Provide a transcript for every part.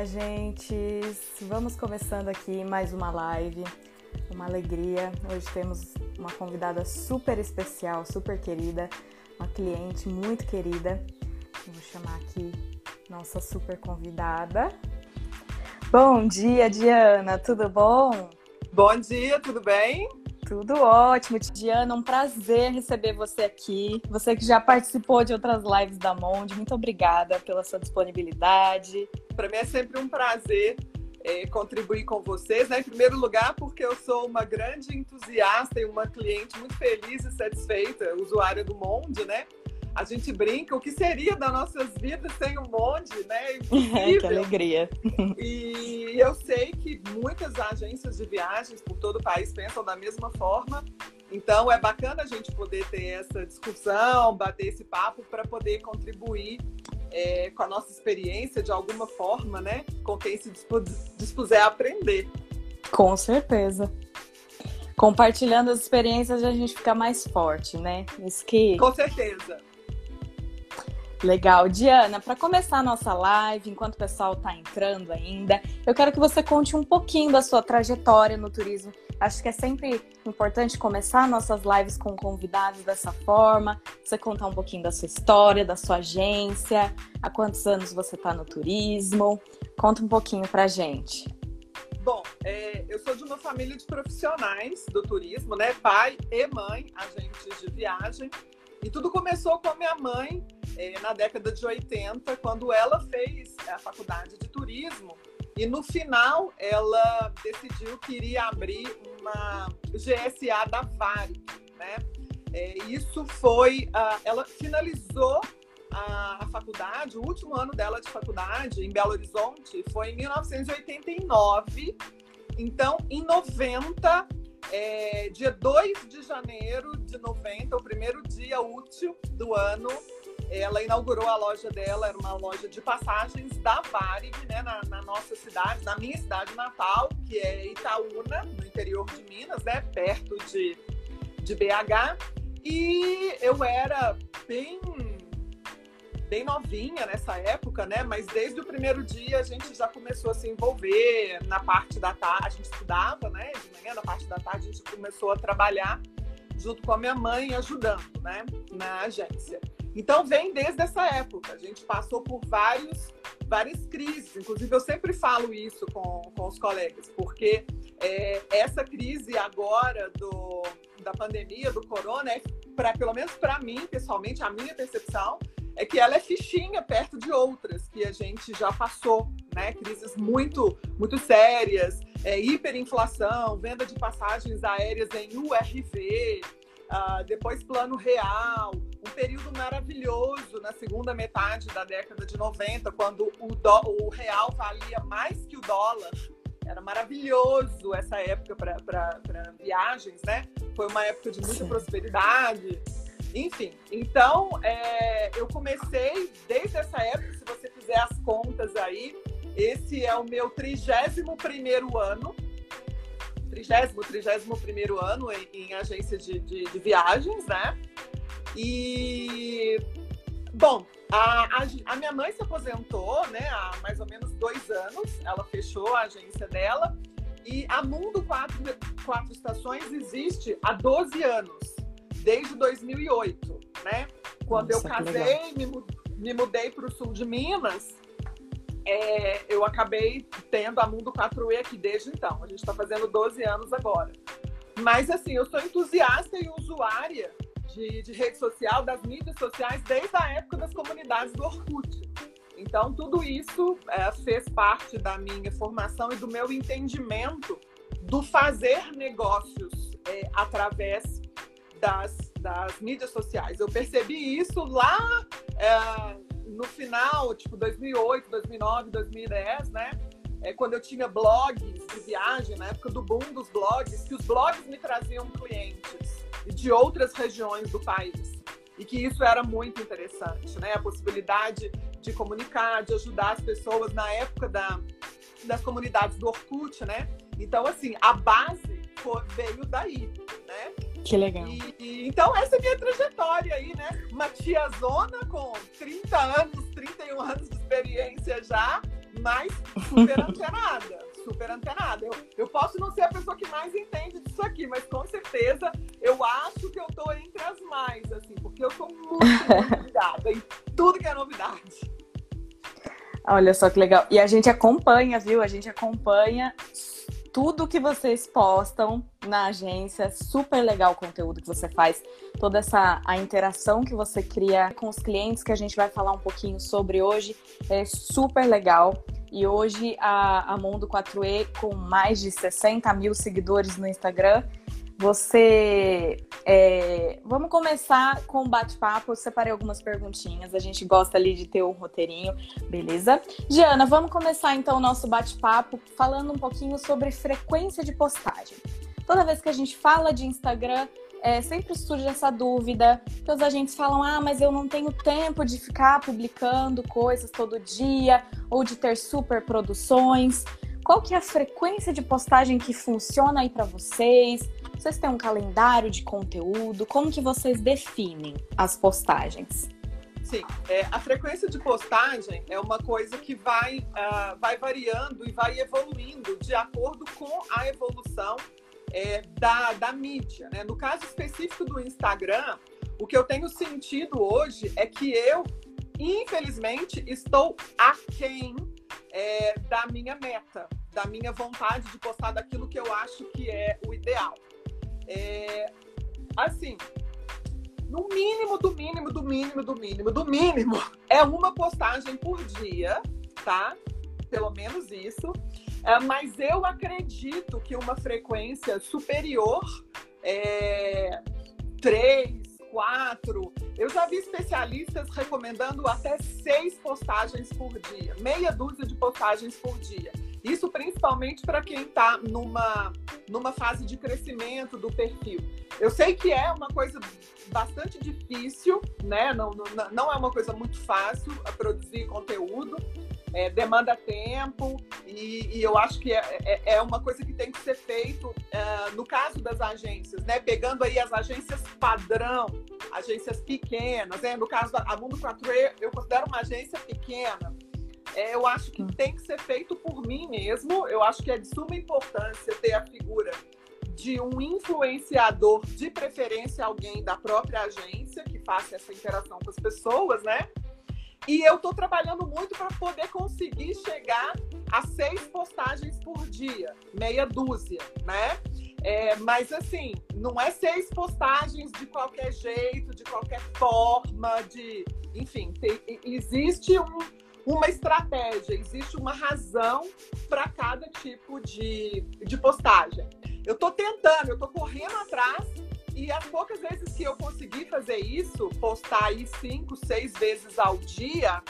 minha gente! Vamos começando aqui mais uma live, uma alegria. Hoje temos uma convidada super especial, super querida, uma cliente muito querida. Vou chamar aqui nossa super convidada. Bom dia, Diana, tudo bom? Bom dia, tudo bem? Tudo ótimo, Diana. Um prazer receber você aqui. Você que já participou de outras lives da Monde, muito obrigada pela sua disponibilidade. Para mim é sempre um prazer é, contribuir com vocês, né? Em primeiro lugar, porque eu sou uma grande entusiasta e uma cliente muito feliz e satisfeita, usuária do Monde, né? a gente brinca o que seria das nossas vidas sem o Monde, né? que alegria. E eu sei que muitas agências de viagens por todo o país pensam da mesma forma. Então é bacana a gente poder ter essa discussão, bater esse papo para poder contribuir é, com a nossa experiência de alguma forma, né? Com quem se dispuser a aprender. Com certeza compartilhando as experiências a gente fica mais forte, né? Isso que. Com certeza. Legal. Diana, para começar a nossa live, enquanto o pessoal está entrando ainda, eu quero que você conte um pouquinho da sua trajetória no turismo. Acho que é sempre importante começar nossas lives com convidados dessa forma. Você contar um pouquinho da sua história, da sua agência, há quantos anos você está no turismo. Conta um pouquinho para gente. Bom, é, eu sou de uma família de profissionais do turismo, né? Pai e mãe, agentes de viagem. E tudo começou com a minha mãe na década de 80, quando ela fez a faculdade de turismo. E no final, ela decidiu que iria abrir uma GSA da Varig, né? É, isso foi, uh, ela finalizou a, a, faculdade, o último ano dela de faculdade em Belo Horizonte foi em 1989. Então, em 90, é, dia 2 de janeiro de 90, o primeiro dia útil do ano, ela inaugurou a loja dela, era uma loja de passagens da Varig, né, na, na, nossa cidade, na minha cidade natal, que é Itaúna, no interior de Minas, né, perto de, de BH. E eu era bem bem novinha nessa época, né? Mas desde o primeiro dia a gente já começou a se envolver na parte da tarde, a gente estudava, né? De manhã, na parte da tarde a gente começou a trabalhar junto com a minha mãe, ajudando, né? Na agência. Então vem desde essa época. A gente passou por vários, várias crises. Inclusive eu sempre falo isso com, com os colegas, porque é, essa crise agora do, da pandemia, do corona, é pelo menos para mim, pessoalmente, a minha percepção é que ela é fichinha perto de outras que a gente já passou, né? Crises muito, muito sérias, é, hiperinflação, venda de passagens aéreas em URV, uh, depois plano real, um período maravilhoso na segunda metade da década de 90, quando o, do, o real valia mais que o dólar. Era maravilhoso essa época para viagens, né? Foi uma época de muita Sim. prosperidade. Enfim, então é, eu comecei desde essa época, se você fizer as contas aí, esse é o meu 31 primeiro ano, 30, 31 primeiro ano em, em agência de, de, de, viagens, né? E, bom, a, a, a, minha mãe se aposentou, né, há mais ou menos dois anos, ela fechou a agência dela, e a Mundo Quatro, Quatro Estações existe há 12 anos desde 2008, né? Quando Nossa, eu casei, me, me mudei para o sul de Minas, é, eu acabei tendo a Mundo 4E aqui desde então. A gente está fazendo 12 anos agora. Mas, assim, eu sou entusiasta e usuária de, de rede social, das mídias sociais, desde a época das comunidades do Orkut. Então, tudo isso é, fez parte da minha formação e do meu entendimento do fazer negócios é, através das, das mídias sociais. Eu percebi isso lá é, no final, tipo 2008, 2009, 2010, né? É, quando eu tinha blogs de viagem, na época do boom dos blogs, que os blogs me traziam clientes de outras regiões do país. E que isso era muito interessante, né? A possibilidade de comunicar, de ajudar as pessoas na época da, das comunidades do Orkut, né? Então, assim, a base foi, veio daí, né? Que legal. E, e, então, essa é a minha trajetória aí, né? Uma tiazona com 30 anos, 31 anos de experiência já mas super antenada, super antenada. Eu, eu posso não ser a pessoa que mais entende disso aqui, mas com certeza eu acho que eu tô entre as mais, assim, porque eu sou muito, muito ligada em tudo que é novidade. Olha só que legal. E a gente acompanha, viu? A gente acompanha tudo que vocês postam na agência, super legal o conteúdo que você faz, toda essa a interação que você cria com os clientes que a gente vai falar um pouquinho sobre hoje, é super legal. E hoje a, a Mundo 4E, com mais de 60 mil seguidores no Instagram, você. É... Vamos começar com o bate-papo. Separei algumas perguntinhas. A gente gosta ali de ter um roteirinho, beleza? Diana, vamos começar então o nosso bate-papo falando um pouquinho sobre frequência de postagem. Toda vez que a gente fala de Instagram, é, sempre surge essa dúvida, que os agentes falam, ah, mas eu não tenho tempo de ficar publicando coisas todo dia, ou de ter super produções. Qual que é a frequência de postagem que funciona aí para vocês? Vocês têm um calendário de conteúdo? Como que vocês definem as postagens? Sim, é, a frequência de postagem é uma coisa que vai, uh, vai variando e vai evoluindo de acordo com a evolução é, da, da mídia. Né? No caso específico do Instagram, o que eu tenho sentido hoje é que eu, infelizmente, estou aquém é, da minha meta, da minha vontade de postar daquilo que eu acho que é o ideal. É, assim, no mínimo, do mínimo, do mínimo, do mínimo, do mínimo, é uma postagem por dia, tá? Pelo menos isso. É, mas eu acredito que uma frequência superior, é, três, quatro. Eu já vi especialistas recomendando até seis postagens por dia, meia dúzia de postagens por dia. Isso principalmente para quem está numa, numa fase de crescimento do perfil. Eu sei que é uma coisa bastante difícil, né? Não, não, não é uma coisa muito fácil a produzir conteúdo. É, demanda tempo e, e, eu acho que é, é, é, uma coisa que tem que ser feito uh, no caso das agências, né? Pegando aí as agências padrão, agências pequenas, né? No caso da Mundo 4E, eu considero uma agência pequena. É, eu acho que hum. tem que ser feito por mim mesmo. Eu acho que é de suma importância ter a figura de um influenciador, de preferência alguém da própria agência que faça essa interação com as pessoas, né? E eu estou trabalhando muito para poder conseguir chegar a seis postagens por dia, meia dúzia, né? É, mas assim, não é seis postagens de qualquer jeito, de qualquer forma, de. Enfim, tem, existe um, uma estratégia, existe uma razão para cada tipo de, de postagem. Eu estou tentando, eu estou correndo atrás e as poucas vezes que eu consegui fazer isso, postar aí cinco, seis vezes ao dia,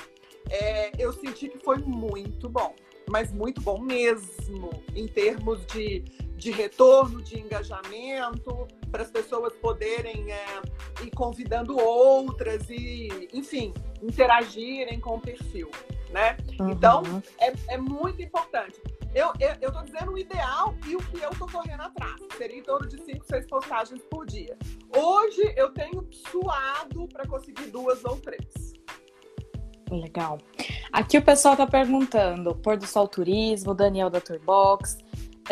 é, eu senti que foi muito bom, mas muito bom mesmo, em termos de, de retorno, de engajamento, para as pessoas poderem é, ir convidando outras e, enfim, interagirem com o perfil, né? Uhum. Então, é, é muito importante. Eu, eu, eu tô dizendo o ideal e o que eu tô correndo atrás. Seria em torno de 5, 6 postagens por dia. Hoje eu tenho suado para conseguir duas ou três. Legal. Aqui o pessoal tá perguntando: Pôr do Sol Turismo, Daniel da Turbox.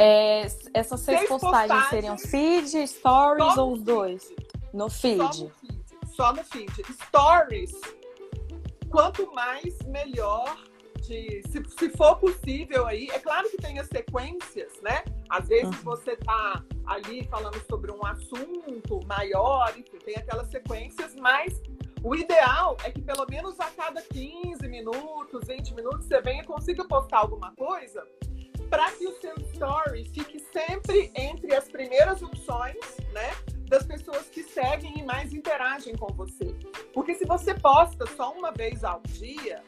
É, essas seis, seis postagens, postagens, seriam feed, stories ou os dois? No feed. Só no feed. Só no feed. Stories quanto mais melhor de, se, se, for possível aí, é claro que tem as sequências, né? Às vezes uhum. você tá ali falando sobre um assunto maior, enfim, tem aquelas sequências, mas o ideal é que pelo menos a cada 15 minutos, 20 minutos, você venha e consiga postar alguma coisa para que o seu story fique sempre entre as primeiras opções, né? das pessoas que seguem e mais interagem com você. Porque se você posta só uma vez ao dia,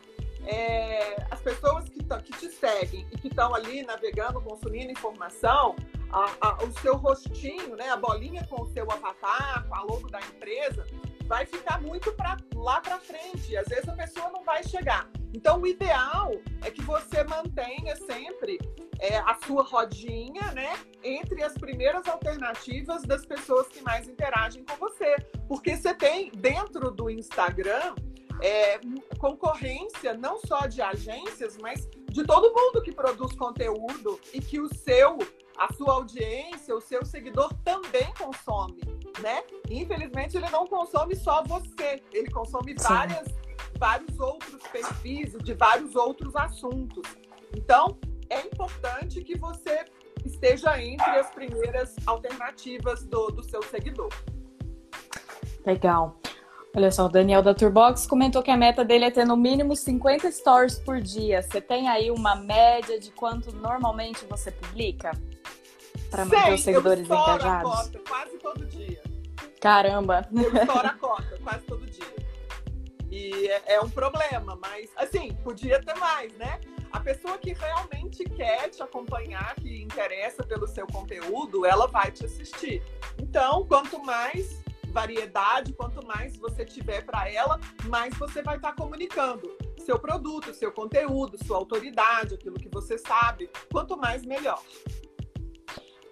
é, as pessoas que, que te seguem e que estão ali navegando, consumindo informação, a, a, o seu rostinho, né, a bolinha com o seu avatar, com a logo da empresa, vai ficar muito pra, lá para frente. Às vezes a pessoa não vai chegar. Então, o ideal é que você mantenha sempre é, a sua rodinha, né, entre as primeiras alternativas das pessoas que mais interagem com você. Porque você tem dentro do Instagram é, concorrência não só de agências, mas de todo mundo que produz conteúdo e que o seu, a sua audiência, o seu seguidor também consome, né? Infelizmente ele não consome só você, ele consome várias, vários outros perfis de vários outros assuntos. Então é importante que você esteja entre as primeiras alternativas do, do seu seguidor. Legal. Olha só, o Daniel da Turbox comentou que a meta dele é ter no mínimo 50 stories por dia. Você tem aí uma média de quanto normalmente você publica? Para manter os seguidores eu engajados? A cota, quase todo dia. Caramba! Eu estouro a cota quase todo dia. E é, é um problema, mas assim, podia ter mais, né? A pessoa que realmente quer te acompanhar, que interessa pelo seu conteúdo, ela vai te assistir. Então, quanto mais variedade, quanto mais você tiver para ela, mais você vai estar tá comunicando seu produto, seu conteúdo, sua autoridade, aquilo que você sabe. Quanto mais, melhor.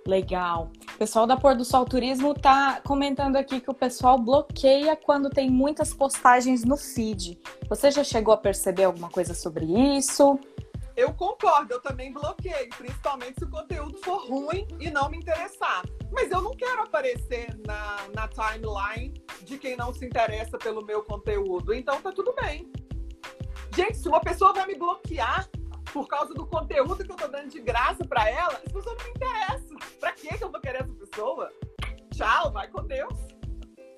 Legal. O pessoal da Pôr do Sol Turismo tá comentando aqui que o pessoal bloqueia quando tem muitas postagens no feed. Você já chegou a perceber alguma coisa sobre isso? Eu concordo, eu também bloqueio, principalmente se o conteúdo for ruim e não me interessar. Mas eu não quero aparecer na, na timeline de quem não se interessa pelo meu conteúdo. Então tá tudo bem. Gente, se uma pessoa vai me bloquear por causa do conteúdo que eu tô dando de graça para ela, essa pessoa não me interessa. Pra que eu vou querer essa pessoa? Tchau, vai com Deus.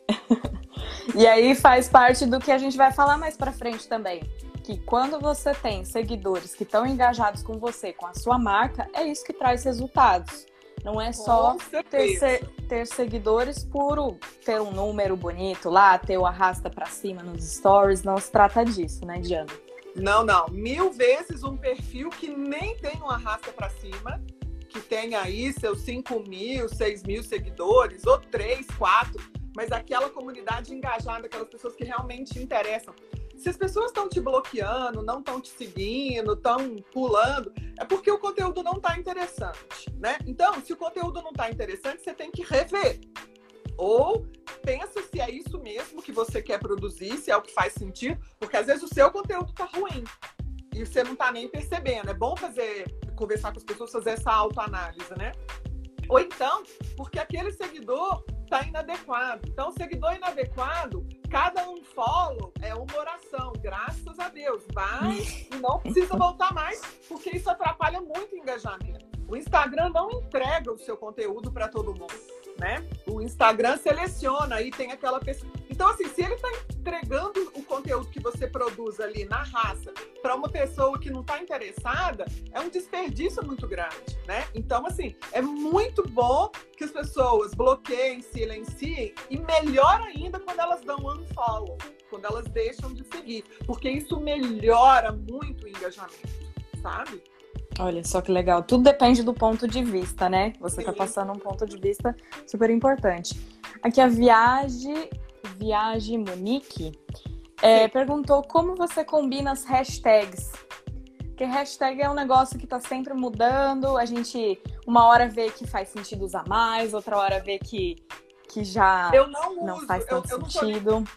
e aí faz parte do que a gente vai falar mais para frente também que quando você tem seguidores que estão engajados com você, com a sua marca, é isso que traz resultados. Não é só ter, ter, seguidores por ter um número bonito lá, ter o arrasta para cima nos stories. Não se trata disso, né, Diana? Não, não. Mil vezes um perfil que nem tem um arrasta para cima, que tem aí seus 5 mil, 6 mil seguidores, ou 3, 4, mas aquela comunidade engajada, aquelas pessoas que realmente interessam. Se as pessoas estão te bloqueando, não estão te seguindo, estão pulando, é porque o conteúdo não está interessante, né? Então, se o conteúdo não está interessante, você tem que rever. Ou pensa se é isso mesmo que você quer produzir, se é o que faz sentido, porque às vezes o seu conteúdo está ruim e você não está nem percebendo. É bom fazer, conversar com as pessoas, fazer essa autoanálise, né? Ou então, porque aquele seguidor está inadequado. Então, seguidor inadequado, cada um follow é uma oração, graças a Deus. Vai e não precisa voltar mais, porque isso atrapalha muito o engajamento. O Instagram não entrega o seu conteúdo para todo mundo, né? O Instagram seleciona e tem aquela pessoa. Então, assim, se ele está entregando o conteúdo que você produz ali na raça para uma pessoa que não está interessada, é um desperdício muito grande, né? Então, assim, é muito bom que as pessoas bloqueiem, silenciem e melhor ainda quando elas dão unfollow, quando elas deixam de seguir, porque isso melhora muito o engajamento, sabe? Olha só que legal. Tudo depende do ponto de vista, né? Você está passando um ponto de vista super importante. Aqui a Viagem, Viagem Monique é, perguntou como você combina as hashtags. Porque hashtag é um negócio que está sempre mudando. A gente uma hora vê que faz sentido usar mais, outra hora vê que, que já eu não, não uso, faz tanto eu, eu sentido. Não nem,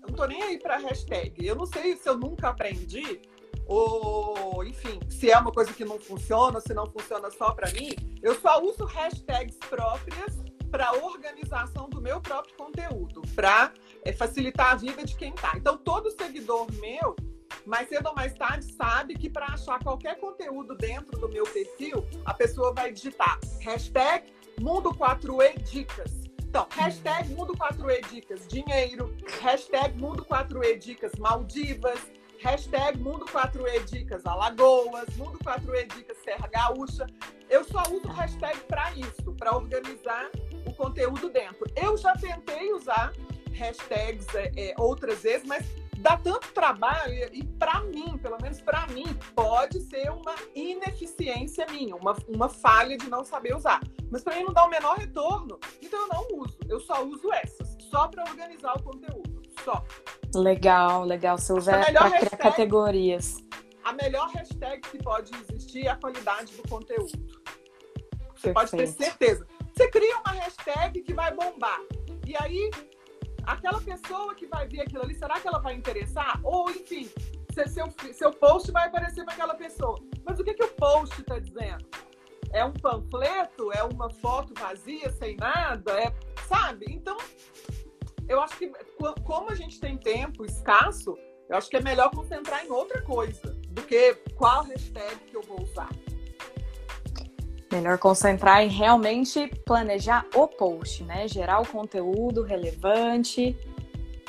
eu não tô nem aí para hashtag. Eu não sei se eu nunca aprendi ou enfim, se é uma coisa que não funciona, se não funciona só para mim, eu só uso hashtags próprias para organização do meu próprio conteúdo, para é, facilitar a vida de quem tá. Então, todo seguidor meu, mais cedo ou mais tarde, sabe que para achar qualquer conteúdo dentro do meu perfil, a pessoa vai digitar hashtag Mundo 4E Dicas. Então, hashtag Mundo 4E Dicas Dinheiro, hashtag Mundo 4E Dicas Maldivas, Hashtag Mundo 4E Dicas Alagoas, Mundo 4E Dicas Serra Gaúcha. Eu só uso hashtag para isso, para organizar o conteúdo dentro. Eu já tentei usar hashtags é, é, outras vezes, mas dá tanto trabalho e para mim, pelo menos para mim, pode ser uma ineficiência minha, uma, uma falha de não saber usar. Mas para mim não dá o menor retorno, então eu não uso. Eu só uso essas, só para organizar o conteúdo, só. Legal, legal. Você usa para criar categorias. A melhor hashtag que pode existir é a qualidade do conteúdo. Você Perfeito. pode ter certeza. Você cria uma hashtag que vai bombar. E aí, aquela pessoa que vai ver aquilo ali, será que ela vai interessar? Ou, enfim, seu, seu post vai aparecer para aquela pessoa. Mas o que, que o post está dizendo? É um panfleto? É uma foto vazia, sem nada? É, sabe? Então, eu acho que como a gente tem tempo escasso, eu acho que é melhor concentrar em outra coisa do que qual hashtag que eu vou usar. Melhor concentrar em realmente planejar o post, né? Gerar o conteúdo relevante.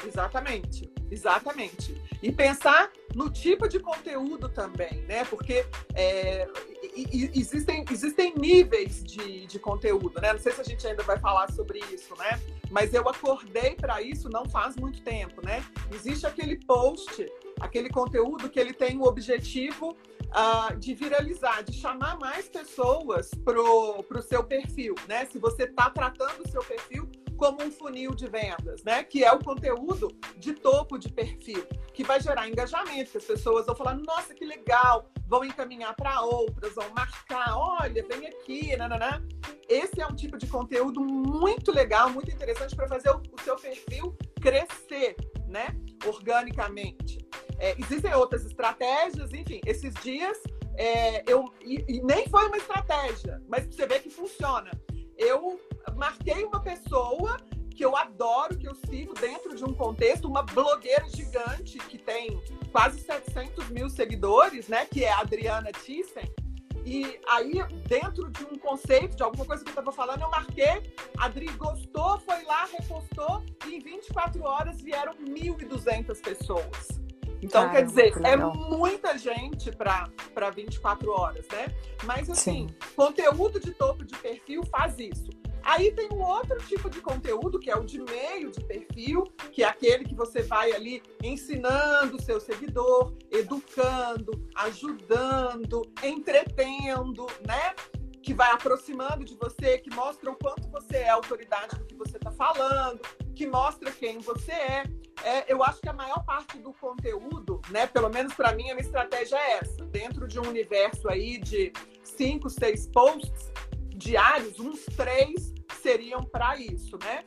Exatamente, exatamente. E pensar no tipo de conteúdo também, né? Porque é, existem, existem níveis de, de conteúdo, né? Não sei se a gente ainda vai falar sobre isso, né? Mas eu acordei para isso não faz muito tempo, né? Existe aquele post, aquele conteúdo que ele tem o objetivo uh, de viralizar, de chamar mais pessoas pro, pro seu perfil, né? Se você está tratando o seu perfil como um funil de vendas, né? Que é o conteúdo de topo de perfil, que vai gerar engajamento, que as pessoas vão falar, nossa, que legal, vão encaminhar para outras, vão marcar, olha, vem aqui, nananã. Esse é um tipo de conteúdo muito legal, muito interessante para fazer o, o, seu perfil crescer, né? Organicamente. É, existem outras estratégias, enfim, esses dias é, eu e, e nem foi uma estratégia, mas você vê que funciona. Eu marquei uma pessoa que eu adoro, que eu sigo dentro de um contexto, uma blogueira gigante que tem quase 700 mil seguidores, né? Que é a Adriana Thyssen. E aí, dentro de um conceito, de alguma coisa que eu estava falando, eu marquei, a Adri gostou, foi lá, repostou, e em 24 horas vieram 1.200 pessoas. Então, quer dizer, é muita gente para 24 horas, né? Mas, assim, Sim. conteúdo de topo de perfil faz isso. Aí tem um outro tipo de conteúdo, que é o de meio de perfil, que é aquele que você vai ali ensinando o seu seguidor, educando, ajudando, entretendo, né? Que vai aproximando de você, que mostra o quanto você é autoridade no que você está falando, que mostra quem você é. é. Eu acho que a maior parte do conteúdo, né? Pelo menos para mim, a minha estratégia é essa. Dentro de um universo aí de cinco, seis posts diários, uns três seriam para isso, né?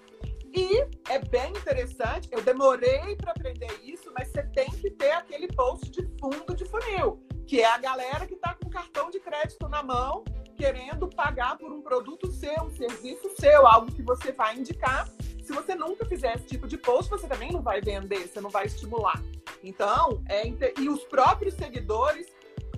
E é bem interessante, eu demorei para aprender isso, mas você tem que ter aquele post de fundo de funil, que é a galera que está com cartão de crédito na mão, querendo pagar por um produto seu, um serviço seu, algo que você vai indicar. Se você nunca fizer esse tipo de post, você também não vai vender, você não vai estimular. Então, é, e os próprios seguidores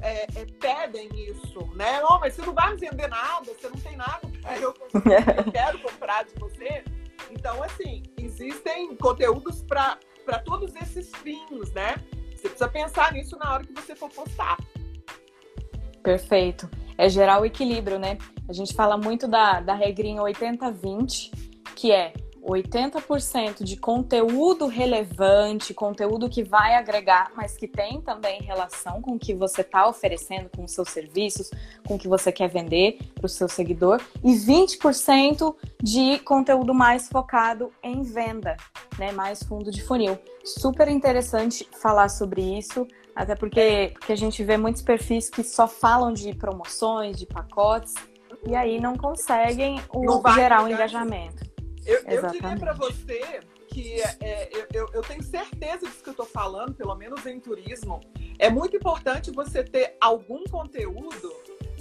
é, é, pedem isso, né? Oh, mas você não vai vender nada, você não tem nada, eu, eu quero comprar de você. Então, assim, existem conteúdos para todos esses fins, né? Você precisa pensar nisso na hora que você for postar. Perfeito. É gerar o equilíbrio, né? A gente fala muito da, da regrinha 80-20, que é 80% de conteúdo relevante, conteúdo que vai agregar, mas que tem também relação com o que você está oferecendo, com os seus serviços, com o que você quer vender para o seu seguidor, e 20% de conteúdo mais focado em venda, né? Mais fundo de funil. Super interessante falar sobre isso, até porque, porque a gente vê muitos perfis que só falam de promoções, de pacotes, e aí não conseguem o, gerar o um engajamento. Eu, eu diria para você que é, é eu, eu, tenho certeza disso que eu estou falando, pelo menos em turismo, é muito importante você ter algum conteúdo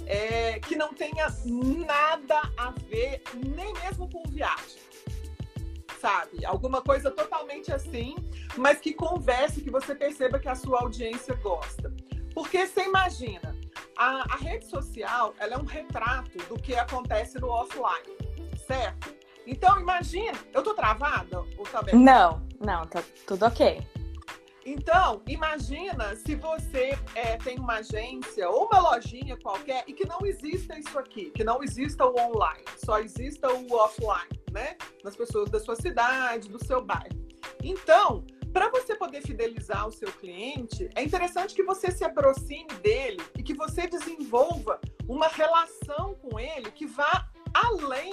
é, que não tenha nada a ver, nem mesmo com viagem. Sabe? Alguma coisa totalmente assim, mas que converse, que você perceba que a sua audiência gosta. Porque você imagina, a, a rede social ela é um retrato do que acontece no offline, certo? Então, imagina, eu tô travada ou bem? Não, não, tá tudo ok. Então, imagina se você é, tem uma agência ou uma lojinha qualquer e que não exista isso aqui, que não exista o online, só exista o offline, né? Nas pessoas da sua cidade, do seu bairro. Então, para você poder fidelizar o seu cliente, é interessante que você se aproxime dele e que você desenvolva uma relação com ele que vá além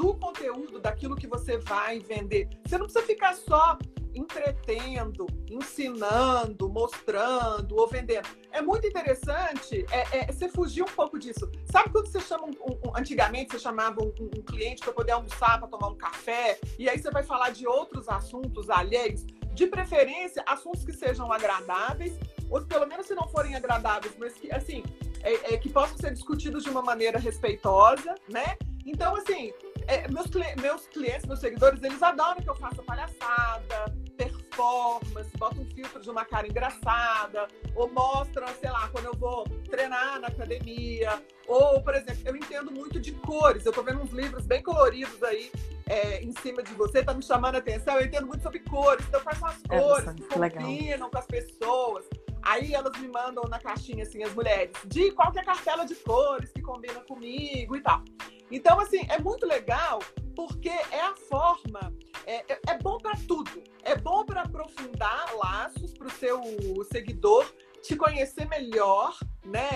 do conteúdo, daquilo que você vai vender. Você não precisa ficar só entretendo, ensinando, mostrando ou vendendo. É muito interessante é, é, você fugir um pouco disso. Sabe quando você chama um, um, antigamente você chamava um, um cliente para poder almoçar, para tomar um café, e aí você vai falar de outros assuntos alheios, de preferência assuntos que sejam agradáveis, ou pelo menos se não forem agradáveis, mas que, assim, é, é, que possam ser discutidos de uma maneira respeitosa, né? Então, assim, é, meus, meus clientes, meus seguidores, eles adoram que eu faça palhaçada, performance, bota um filtro de uma cara engraçada, ou mostra, sei lá, quando eu vou treinar na academia, ou, por exemplo, eu entendo muito de cores, eu tô vendo uns livros bem coloridos aí é, em cima de você, tá me chamando a atenção, eu entendo muito sobre cores, então eu faço as é, cores que combinam com as pessoas. Aí elas me mandam na caixinha, assim, as mulheres, de qual é cartela de cores que combina comigo e tal. Então, assim, é muito legal porque é a forma, é, é, é bom para tudo. É bom para aprofundar laços para o seu seguidor te conhecer melhor, né?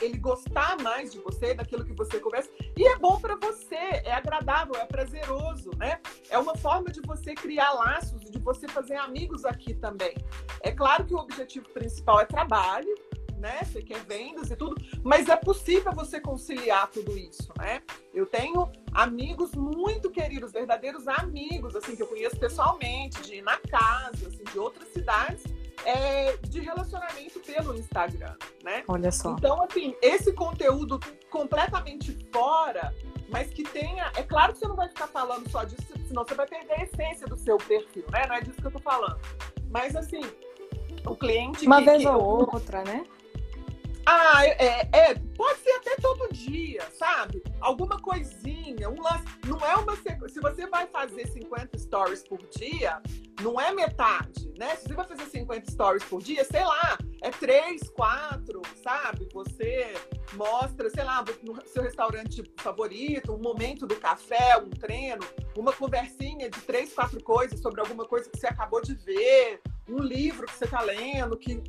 Ele gostar mais de você, daquilo que você conversa. E é bom para você, é agradável, é prazeroso, né? É uma forma de você criar laços, de você fazer amigos aqui também. É claro que o objetivo principal é trabalho, né? Você quer vendas e tudo, mas é possível você conciliar tudo isso, né? Eu tenho amigos muito queridos, verdadeiros amigos, assim, que eu conheço pessoalmente, de ir na casa, assim, de outras cidades, é, de relacionamento pelo Instagram, né? Olha só. Então, assim, esse conteúdo completamente fora, mas que tenha. É claro que você não vai ficar falando só disso, senão você vai perder a essência do seu perfil, né? Não é disso que eu tô falando. Mas, assim, o cliente. Uma que, vez que ou outra, né? Ah, é, é, pode ser até todo dia, sabe? Alguma coisinha, um lance. Não é uma Se você vai fazer 50 stories por dia, não é metade, né? Se você vai fazer 50 stories por dia, sei lá, é 3, 4, sabe? Você mostra, sei lá, no seu restaurante favorito, um momento do café, um treino, uma conversinha de três, quatro coisas sobre alguma coisa que você acabou de ver, um livro que você está lendo, que.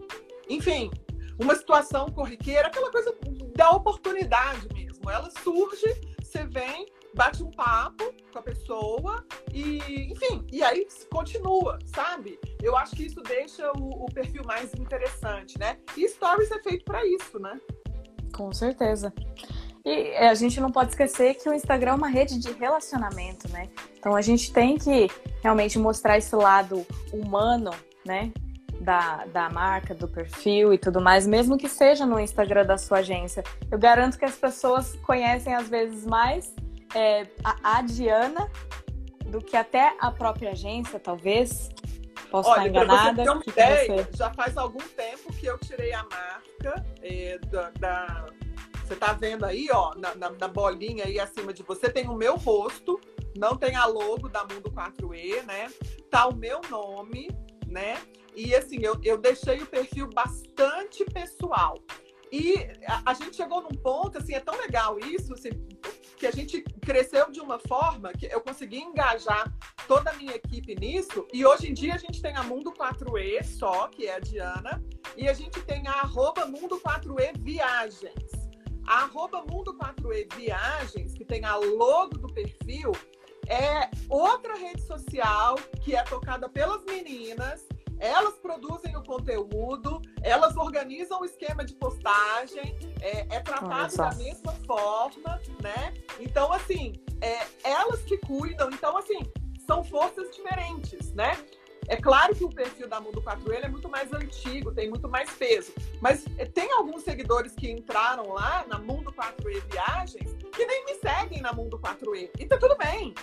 Enfim, uma situação corriqueira, aquela coisa da oportunidade mesmo. Ela surge, você vem, bate um papo com a pessoa e, enfim, e aí continua, sabe? Eu acho que isso deixa o, o perfil mais interessante, né? E Stories é feito para isso, né? Com certeza. E a gente não pode esquecer que o Instagram é uma rede de relacionamento, né? Então a gente tem que realmente mostrar esse lado humano, né? Da, da marca, do perfil e tudo mais, mesmo que seja no Instagram da sua agência. Eu garanto que as pessoas conhecem às vezes mais é, a, a, Diana do que até a própria agência, talvez. Posso Olha, estar enganada. Você uma ideia, você... já faz algum tempo que eu tirei a marca é, da, da, Você tá vendo aí, ó, na, na, na bolinha aí acima de você, tem o meu rosto, não tem a logo da Mundo 4E, né? Tá o meu nome, né? E assim, eu, eu deixei o perfil bastante pessoal. E a, a, gente chegou num ponto, assim, é tão legal isso, assim, que a gente cresceu de uma forma que eu consegui engajar toda a minha equipe nisso. E hoje em dia a gente tem a Mundo 4E só, que é a Diana, e a gente tem a arroba Mundo 4E Viagens. A arroba Mundo 4E Viagens, que tem a logo do perfil, é outra rede social que é tocada pelas meninas elas produzem o conteúdo, elas organizam o esquema de postagem, é, é tratado da mesma forma, né? Então, assim, é, elas que cuidam. Então, assim, são forças diferentes, né? É claro que o perfil da Mundo 4 é muito mais antigo, tem muito mais peso. Mas é, tem alguns seguidores que entraram lá na Mundo 4E Viagens que nem me seguem na Mundo 4E. E tá tudo bem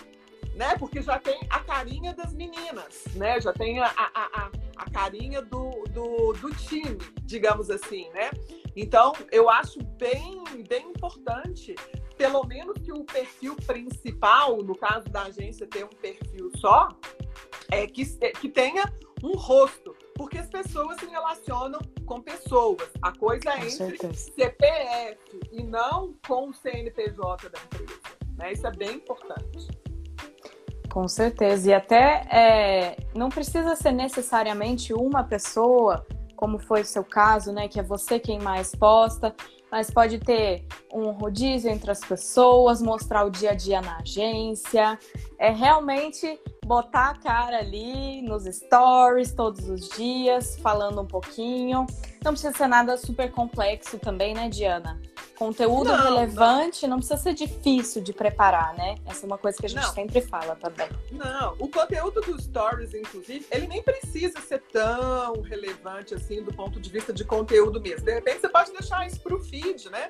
né? Porque já tem a carinha das meninas, né? Já tem a, a, a, a carinha do, do, do, time, digamos assim, né? Então, eu acho bem, bem importante, pelo menos que o perfil principal, no caso da agência ter um perfil só, é que, que tenha um rosto, porque as pessoas se relacionam com pessoas. A coisa é entre certeza. CPF e não com o CNPJ da empresa. Né? Isso é bem importante. Com certeza. E até é, não precisa ser necessariamente uma pessoa, como foi o seu caso, né? Que é você quem mais posta, mas pode ter um rodízio entre as pessoas, mostrar o dia a dia na agência. É realmente botar a cara ali nos stories todos os dias, falando um pouquinho. Não precisa ser nada super complexo também, né, Diana? Conteúdo não, relevante não. não. precisa ser difícil de preparar, né? Essa é uma coisa que a gente não. sempre fala também. Não, o conteúdo dos stories, inclusive, ele nem precisa ser tão relevante assim do ponto de vista de conteúdo mesmo. De repente você pode deixar isso para o feed, né?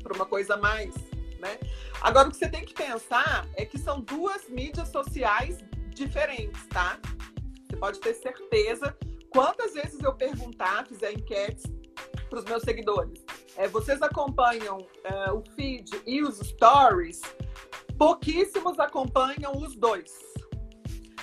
Para uma coisa mais, né? Agora o que você tem que pensar é que são duas mídias sociais diferentes, tá? Você pode ter certeza. Quantas vezes eu perguntar, fizer enquetes para os meus seguidores. É, vocês acompanham é, o feed e os stories? Pouquíssimos acompanham os dois.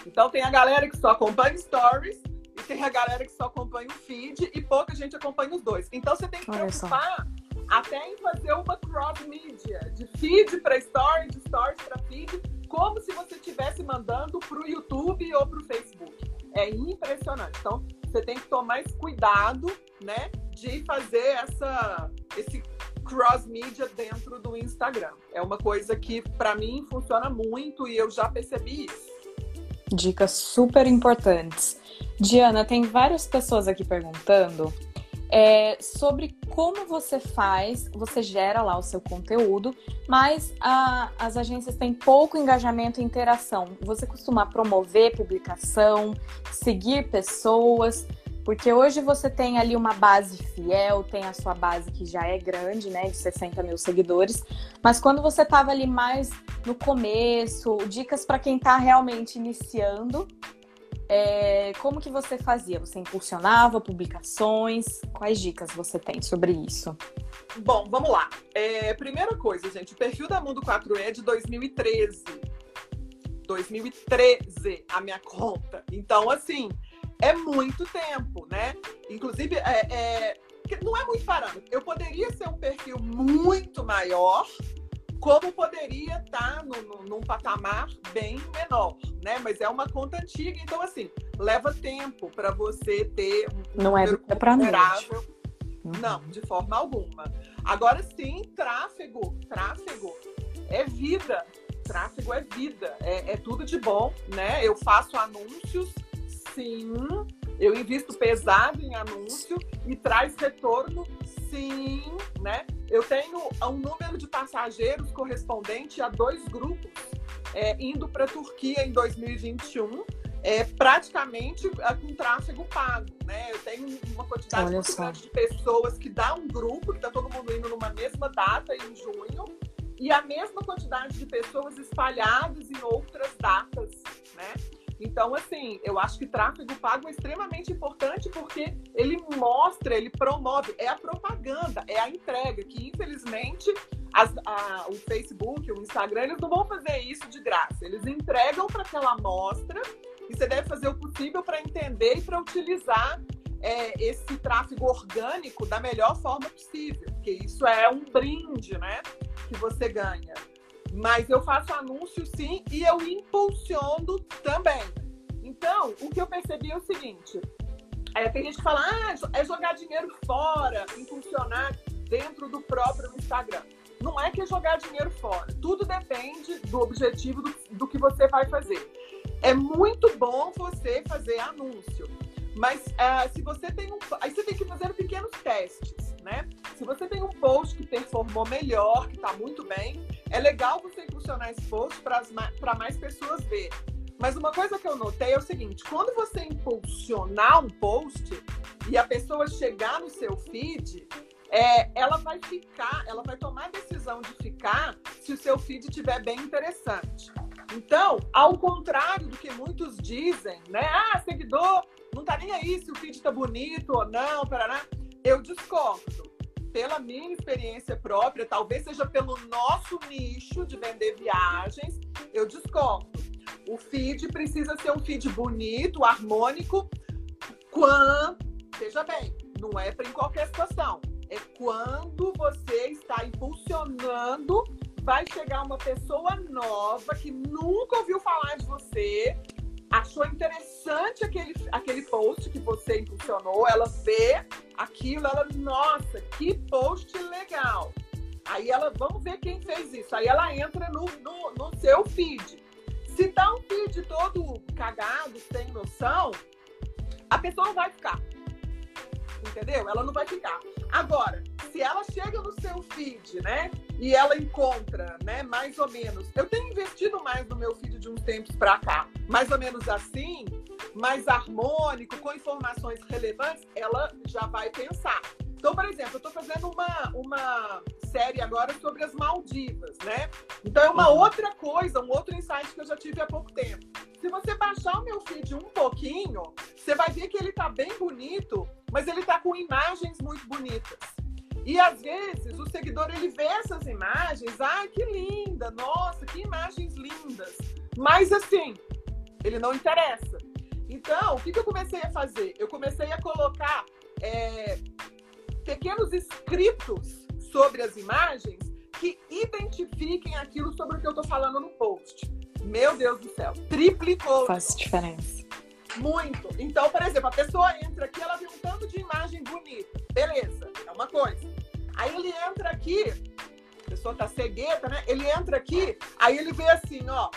Então tem a galera que só acompanha stories e tem a galera que só acompanha o feed e pouca gente acompanha os dois. Então você tem que preocupar até em fazer uma cross media, de feed para story, de stories para feed, como se você estivesse mandando para o YouTube ou para o Facebook. É impressionante. Então, você tem que tomar esse cuidado, né, de fazer essa, esse cross mídia dentro do Instagram. É uma coisa que para mim funciona muito e eu já percebi isso. Dicas super importantes. Diana, tem várias pessoas aqui perguntando é, sobre como você faz, você gera lá o seu conteúdo, mas a, as agências têm pouco engajamento e interação. Você costuma promover publicação, seguir pessoas, porque hoje você tem ali uma base fiel, tem a sua base que já é grande, né, de 60 mil seguidores, mas quando você estava ali mais no começo, dicas para quem está realmente iniciando, é, como que você fazia? Você impulsionava publicações? Quais dicas você tem sobre isso? Bom, vamos lá. É, primeira coisa, gente, o perfil da Mundo 4E é de 2013. 2013, a minha conta. Então, assim, é muito tempo, né? Inclusive, é, é, não é muito parâmetro. Eu poderia ser um perfil muito maior, como poderia estar tá no, no, num patamar bem menor, né? Mas é uma conta antiga, então assim leva tempo para você ter um não é para Uhum. Não, de forma alguma. Agora sim, tráfego, tráfego é vida, tráfego é vida, é, é tudo de bom, né? Eu faço anúncios, sim, eu invisto pesado em anúncio e traz retorno, sim, né? Eu tenho um número de passageiros correspondente a dois grupos é, indo para a Turquia em 2021, é, praticamente é, com tráfego pago. Né? Eu tenho uma quantidade Olha muito só. grande de pessoas que dá um grupo, que está todo mundo indo numa mesma data em junho, e a mesma quantidade de pessoas espalhadas em outras datas. Né? Então, assim, eu acho que tráfego pago é extremamente importante porque ele mostra, ele promove, é a propaganda, é a entrega, que infelizmente as, a, o Facebook, o Instagram, eles não vão fazer isso de graça. Eles entregam para aquela amostra e você deve fazer o possível para entender e para utilizar é, esse tráfego orgânico da melhor forma possível, porque isso é um brinde, né, que você ganha. Mas eu faço anúncio sim e eu impulsiono também. Então, o que eu percebi é o seguinte: é, tem gente que fala, ah, é jogar dinheiro fora, impulsionar dentro do próprio Instagram. Não é que é jogar dinheiro fora. Tudo depende do objetivo do, do que você vai fazer. É muito bom você fazer anúncio, mas uh, se você tem um. Aí você tem que fazer pequenos testes, né? Se você tem um post que performou melhor, que está muito bem, é legal você impulsionar esse post para mais pessoas verem. Mas uma coisa que eu notei é o seguinte: quando você impulsionar um post e a pessoa chegar no seu feed, é, ela vai ficar, ela vai tomar a decisão de ficar se o seu feed estiver bem interessante. Então, ao contrário do que muitos dizem, né? Ah, seguidor, não tá nem aí se o feed tá bonito ou não, parará. Eu discordo pela minha experiência própria, talvez seja pelo nosso nicho de vender viagens, eu discordo. O feed precisa ser um feed bonito, harmônico, quando, veja bem, não é para em qualquer situação. É quando você está impulsionando, vai chegar uma pessoa nova que nunca ouviu falar de você, achou interessante aquele, aquele post que você impulsionou, ela vê aquilo, ela, nossa, que post legal. Aí ela, vamos ver quem fez isso. Aí ela entra no, no, no seu feed. Se tá um feed todo cagado, sem noção, a pessoa não vai ficar. Entendeu? Ela não vai ficar. Agora, se se ela chega no seu feed, né, e ela encontra, né, mais ou menos. Eu tenho investido mais no meu feed de uns tempos para cá, mais ou menos assim, mais harmônico, com informações relevantes, ela já vai pensar. Então, por exemplo, eu estou fazendo uma, uma série agora sobre as Maldivas, né? Então é uma uhum. outra coisa, um outro insight que eu já tive há pouco tempo. Se você baixar o meu feed um pouquinho, você vai ver que ele está bem bonito, mas ele está com imagens muito bonitas. E às vezes o seguidor ele vê essas imagens, ai que linda, nossa, que imagens lindas. Mas assim, ele não interessa. Então, o que, que eu comecei a fazer? Eu comecei a colocar é, pequenos escritos sobre as imagens que identifiquem aquilo sobre o que eu estou falando no post. Meu Deus do céu, triplicou. Faz diferença. Muito. Então, por exemplo, a pessoa entra aqui, ela vê um tanto de imagem bonita. Beleza, é uma coisa. Aí ele entra aqui, a pessoa tá cegueta, né? Ele entra aqui, aí ele vê assim, ó.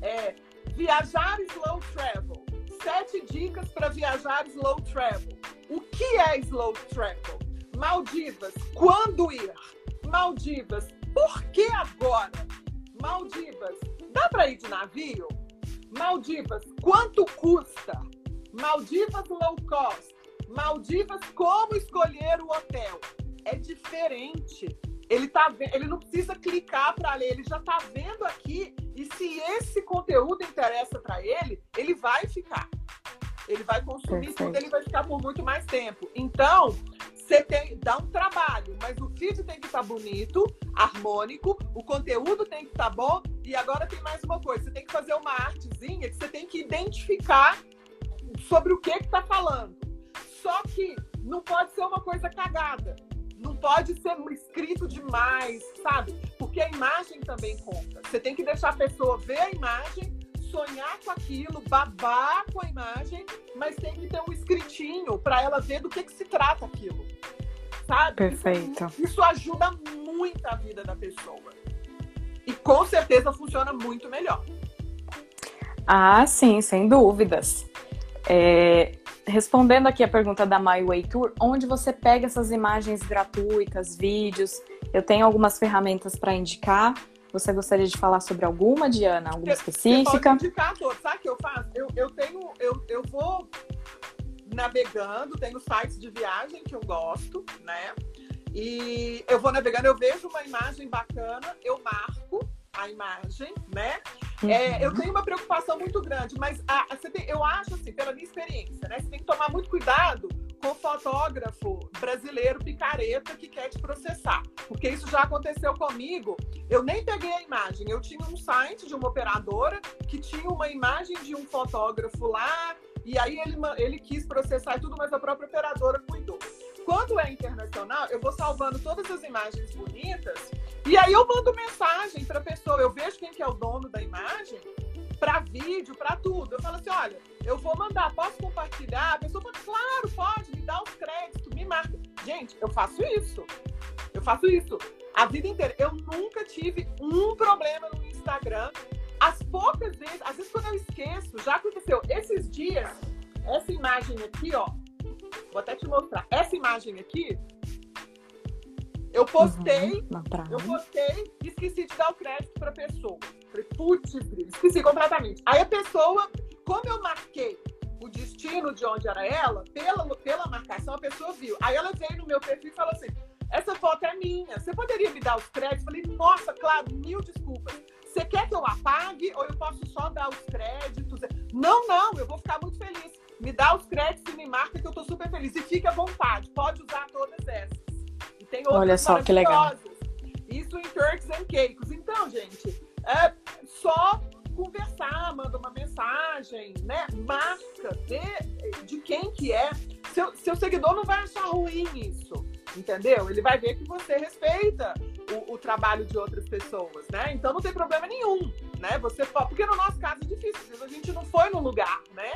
É, viajar slow travel. Sete dicas para viajar slow travel. O que é slow travel? Maldivas, quando ir? Maldivas, por que agora? Maldivas, dá para ir de navio? Maldivas, quanto custa? Maldivas low cost. Maldivas, como escolher o hotel? É diferente. Ele tá ele não precisa clicar para ler, ele já está vendo aqui e se esse conteúdo interessa para ele, ele vai ficar. Ele vai consumir Perfeito. tudo, ele vai ficar por muito mais tempo. Então, você tem dá um trabalho, mas o feed tem que estar tá bonito, harmônico, o conteúdo tem que estar tá bom. E agora tem mais uma coisa: você tem que fazer uma artezinha que você tem que identificar sobre o que está falando. Só que não pode ser uma coisa cagada. Não pode ser escrito demais, sabe? Porque a imagem também conta. Você tem que deixar a pessoa ver a imagem sonhar com aquilo, babar com a imagem, mas tem que ter um escritinho para ela ver do que, que se trata aquilo. Sabe? Perfeito. Isso, isso ajuda muito a vida da pessoa. E com certeza funciona muito melhor. Ah, sim, sem dúvidas. É, respondendo aqui a pergunta da My Way Tour, onde você pega essas imagens gratuitas, vídeos? Eu tenho algumas ferramentas para indicar. Você gostaria de falar sobre alguma, Diana? Alguma específica? Você pode indicar todos. Sabe o que eu faço? Eu, eu tenho, eu, eu vou navegando, tenho sites de viagem que eu gosto, né? E eu vou navegando, eu vejo uma imagem bacana, eu marco a imagem, né? É, eu uhum. tenho uma preocupação muito grande, mas a, a, tem, eu acho assim, pela minha experiência, né? Você tem que tomar muito cuidado com o fotógrafo brasileiro picareta que quer te processar. Porque isso já aconteceu comigo. Eu nem peguei a imagem. Eu tinha um site de uma operadora que tinha uma imagem de um fotógrafo lá, e aí ele, ele quis processar e tudo, mas a própria operadora cuidou. Quando é internacional, eu vou salvando todas as imagens bonitas e aí eu mando mensagem para a pessoa. Eu vejo quem que é o dono da imagem para vídeo, para tudo. Eu falo assim, olha, eu vou mandar, posso compartilhar? A pessoa fala, claro, pode, me dá os créditos, me marca. Gente, eu faço isso. Eu faço isso a vida inteira. Eu nunca tive um problema no Instagram. As poucas vezes, às vezes quando eu esqueço, já aconteceu. Esses dias, essa imagem aqui, ó. Vou até te mostrar. Essa imagem aqui, eu postei, uhum, eu postei e esqueci de dar o crédito para a pessoa. Falei, putz, esqueci completamente. Aí a pessoa, como eu marquei o destino de onde era ela, pela, pela marcação, a pessoa viu. Aí ela veio no meu perfil e falou assim: essa foto é minha, você poderia me dar os créditos? Falei, nossa, claro, mil desculpas. Você quer que eu apague ou eu posso só dar os créditos? Não, não, eu vou ficar muito feliz. Me dá os créditos e me marca que eu tô super feliz. E fique à vontade, pode usar todas essas. E tem outras Olha só que legal. Isso em Turks and Cakes. Então, gente, é só conversar, manda uma mensagem, né? Marca, vê de quem que é. Seu, seu seguidor não vai achar ruim isso, entendeu? Ele vai ver que você respeita o, o, trabalho de outras pessoas, né? Então não tem problema nenhum, né? Você porque no nosso caso é difícil, a gente não foi no lugar, né?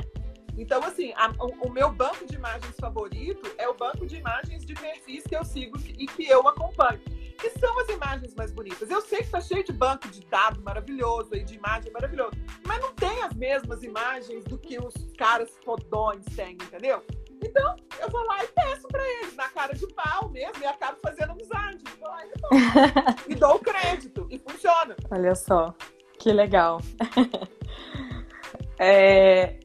Então, assim, a, o, o, meu banco de imagens favorito é o banco de imagens de perfis que eu sigo e que eu acompanho que são as imagens mais bonitas. Eu sei que está cheio de banco de dados maravilhoso e de imagem maravilhoso, mas não tem as mesmas imagens do que os caras fodões têm, entendeu? Então, eu vou lá e peço para eles, na cara de pau mesmo, e acabo e dou o crédito. E funciona. Olha só, que legal. é,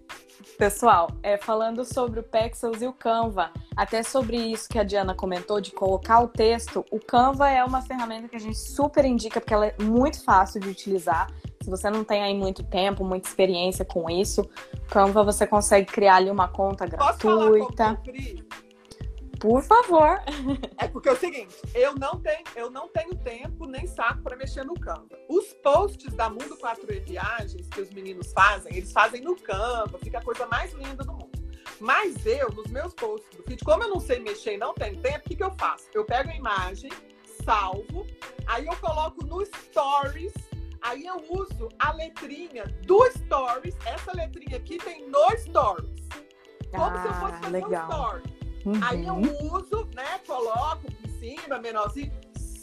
pessoal, é, falando sobre o Pexels e o Canva, até sobre isso que a Diana comentou, de colocar o texto, o Canva é uma ferramenta que a gente super indica, porque ela é muito fácil de utilizar. Se você não tem aí muito tempo, muita experiência com isso, Canva você consegue criar ali uma conta gratuita. Por favor. É porque é o seguinte, eu não tenho, eu não tenho tempo nem saco para mexer no Canva. Os posts da Mundo 4E Viagens que os meninos fazem, eles fazem no Canva, fica a coisa mais linda do mundo. Mas eu, nos meus posts do feed, como eu não sei mexer e não tenho tempo, o que, que eu faço? Eu pego a imagem, salvo, aí eu coloco no Stories Aí eu uso a letrinha do Stories. Essa letrinha aqui tem no Stories. Como ah, se eu fosse ah, fazer legal. um story. Uhum. Aí eu uso, né? Coloco em cima, menorzinho,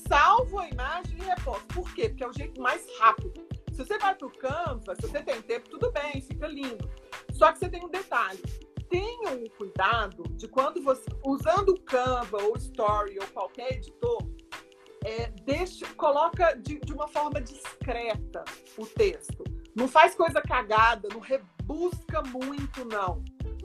salvo a imagem e reposto. Por quê? Porque é o jeito mais rápido. Se você vai pro Canva, se você tem tempo, tudo bem, fica lindo. Só que você tem um detalhe. Tenha um cuidado de quando você, usando o Canva ou Story ou qualquer editor, é, deixa, coloca de, de, uma forma discreta o texto. Não faz coisa cagada, não rebusca muito, não.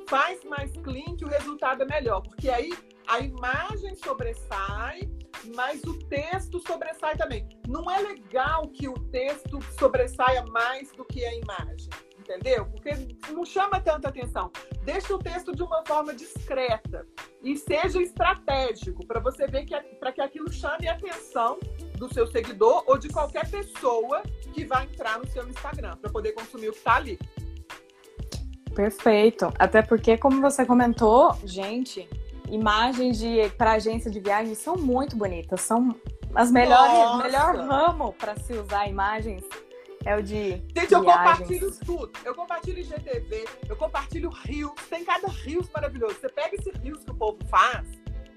Faz mais clean que o resultado é melhor, porque aí a imagem sobressai, mas o texto sobressai também. Não é legal que o texto sobressaia mais do que a imagem entendeu? Porque não chama tanta atenção. Deixa o texto de uma forma discreta e seja estratégico para você ver que para que aquilo chame a atenção do seu seguidor ou de qualquer pessoa que vai entrar no seu Instagram para poder consumir o que está ali. Perfeito. Até porque, como você comentou, gente, imagens de para agência de viagem são muito bonitas, são as melhores, melhor ramo para se usar imagens é o de. Gente, eu compartilho tudo. Eu compartilho IGTV, eu compartilho rios. Tem cada rios maravilhoso. Você pega esse rios que o povo faz,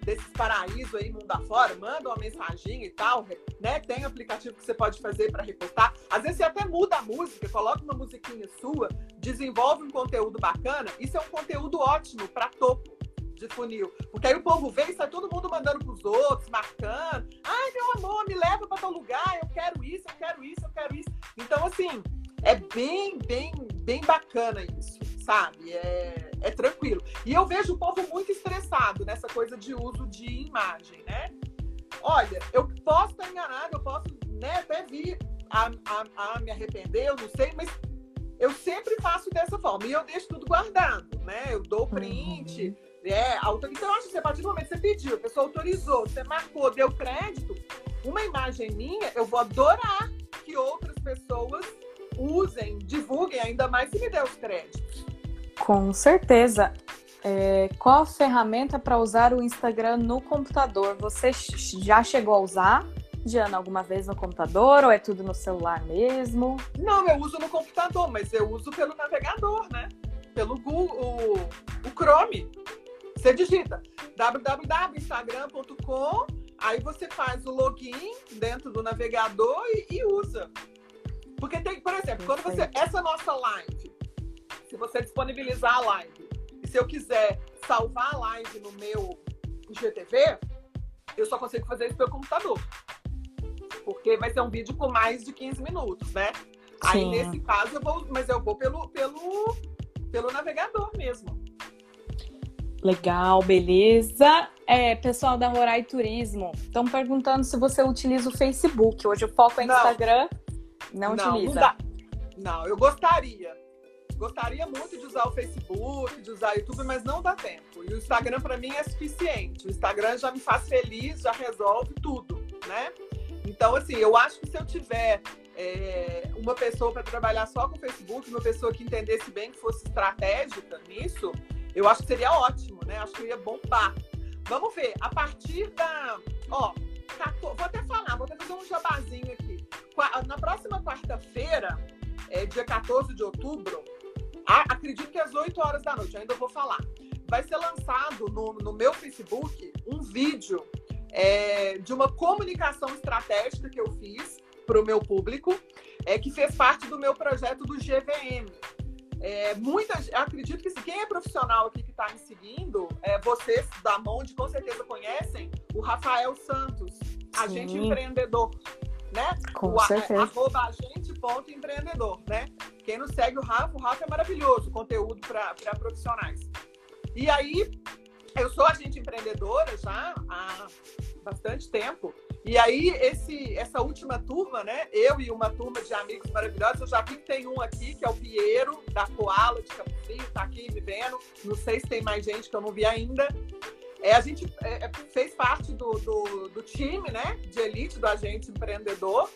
desses paraísos aí, mundo afora, manda uma mensagem e tal, né? Tem aplicativo que você pode fazer para repostar. Às vezes você até muda a música, coloca uma musiquinha sua, desenvolve um conteúdo bacana. Isso é um conteúdo ótimo para topo de funil. Porque aí o povo vem e sai todo mundo mandando pros outros, marcando. Ai, meu amor, me leva para tal lugar, eu quero isso, eu quero isso, eu quero isso. Então, assim, é bem, bem, bem bacana isso, sabe? É, é tranquilo. E eu vejo o povo muito estressado nessa coisa de uso de imagem, né? Olha, eu posso estar enganado, eu posso né, até vir a, a, a me arrepender, eu não sei, mas eu sempre faço dessa forma. E eu deixo tudo guardado, né? Eu dou print, uhum. É, autor... Então, eu acho que a partir do momento que você pediu, a pessoa autorizou, você marcou, deu crédito, uma imagem minha, eu vou adorar que outras pessoas usem, divulguem, ainda mais se me der os créditos. Com certeza. É, qual a ferramenta para usar o Instagram no computador? Você já chegou a usar, Diana, alguma vez no computador ou é tudo no celular mesmo? Não, eu uso no computador, mas eu uso pelo navegador, né? Pelo Google, o, o Chrome. Você digita www.instagram.com, aí você faz o login dentro do navegador e, e usa. Porque tem, por exemplo, quando você. Essa nossa live, se você disponibilizar a live, e se eu quiser salvar a live no meu IGTV, eu só consigo fazer isso pelo computador. Porque vai ser um vídeo com mais de 15 minutos, né? Sim. Aí nesse caso eu vou, mas eu vou pelo, pelo, pelo navegador mesmo. Legal, beleza. É, pessoal da Rorai Turismo, estão perguntando se você utiliza o Facebook. Hoje o foco é. Instagram. Não, não utiliza. Não, não, eu gostaria. Gostaria muito de usar o Facebook, de usar o YouTube, mas não dá tempo. E o Instagram para mim é suficiente. O Instagram já me faz feliz, já resolve tudo, né? Então, assim, eu acho que se eu tiver é, uma pessoa para trabalhar só com o Facebook, uma pessoa que entendesse bem, que fosse estratégica nisso, eu acho que seria ótimo, né? Acho que ia bombar. Vamos ver, a partir da. Ó, vou até falar, vou até fazer um jabazinho aqui. Na próxima quarta-feira, é, dia 14 de outubro, acredito que às 8 horas da noite, ainda vou falar. Vai ser lançado no, no meu Facebook um vídeo é, de uma comunicação estratégica que eu fiz para o meu público, é, que fez parte do meu projeto do GVM. É, muitas, acredito que quem é profissional aqui que está me seguindo, é, vocês da Monde com certeza conhecem o Rafael Santos. agente empreendedor, né? Com o, certeza. Arroba agente ponto empreendedor, né? Quem não segue o Rafa, o Rafa é maravilhoso, conteúdo para profissionais. E aí, eu sou agente empreendedora já há bastante tempo. E aí, esse, essa última turma, né? Eu e uma turma de amigos maravilhosos, eu já vi que tem um aqui, que é o Piero, da Koala de Campo Frio, tá aqui vivendo. Não sei se tem mais gente que eu não vi ainda. É, a gente é, é fez parte do, do, do, time, né? De elite do agente empreendedor.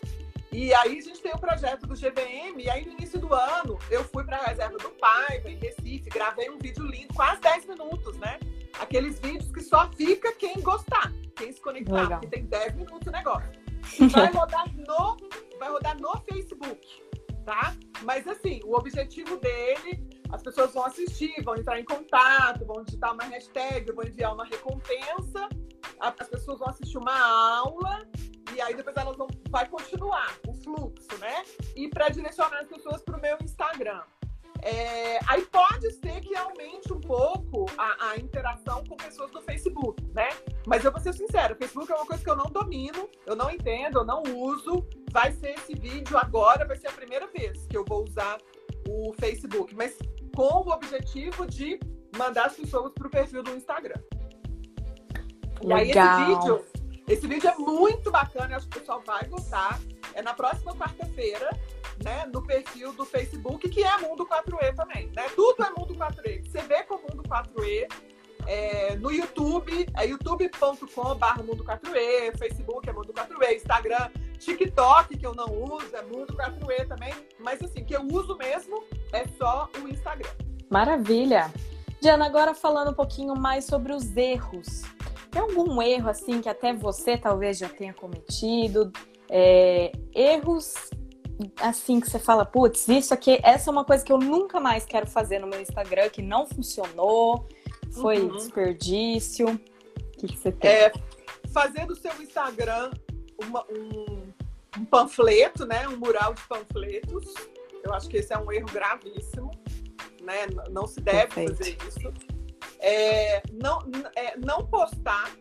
E aí a gente tem o projeto do GVM, e aí no início do ano eu fui para a reserva do Paiva, em Recife, gravei um vídeo lindo, quase 10 minutos, né? Aqueles vídeos que só fica quem gostar quem se conectar, Legal. porque tem 10 minutos o negócio. Vai rodar no, vai rodar no Facebook, tá? Mas assim, o objetivo dele, as pessoas vão assistir, vão entrar em contato, vão digitar uma hashtag, vão enviar uma recompensa, as pessoas vão assistir uma aula e aí depois elas vão vai continuar o fluxo, né? E para direcionar as pessoas para o meu Instagram. É, aí pode ser que aumente um pouco a, a, interação com pessoas do Facebook, né? Mas eu vou ser sincera, o Facebook é uma coisa que eu não domino, eu não entendo, eu não uso. Vai ser esse vídeo agora, vai ser a primeira vez que eu vou usar o Facebook, mas com o objetivo de mandar as pessoas para o perfil do Instagram. Legal. E aí esse vídeo, esse vídeo é muito bacana, acho que o pessoal vai gostar. É na próxima quarta-feira, né, no perfil do Facebook, que é Mundo 4E também, né? Tudo é Mundo 4E. Você vê com Mundo 4E é, no YouTube, é youtube.com.br Mundo 4E, Facebook é Mundo 4E, Instagram, TikTok, que eu não uso, é Mundo 4E também, mas assim, que eu uso mesmo é só o Instagram. Maravilha! Diana, agora falando um pouquinho mais sobre os erros. Tem algum erro assim que até você talvez já tenha cometido? É, erros assim que você fala, putz, isso aqui, essa é uma coisa que eu nunca mais quero fazer no meu Instagram, que não funcionou, foi uhum. desperdício. O que, que você tem? É, fazer do seu Instagram uma, um, um panfleto, né? Um mural de panfletos. Eu acho que esse é um erro gravíssimo, né? Não se deve Perfeito. fazer isso. É, não, é, não postar.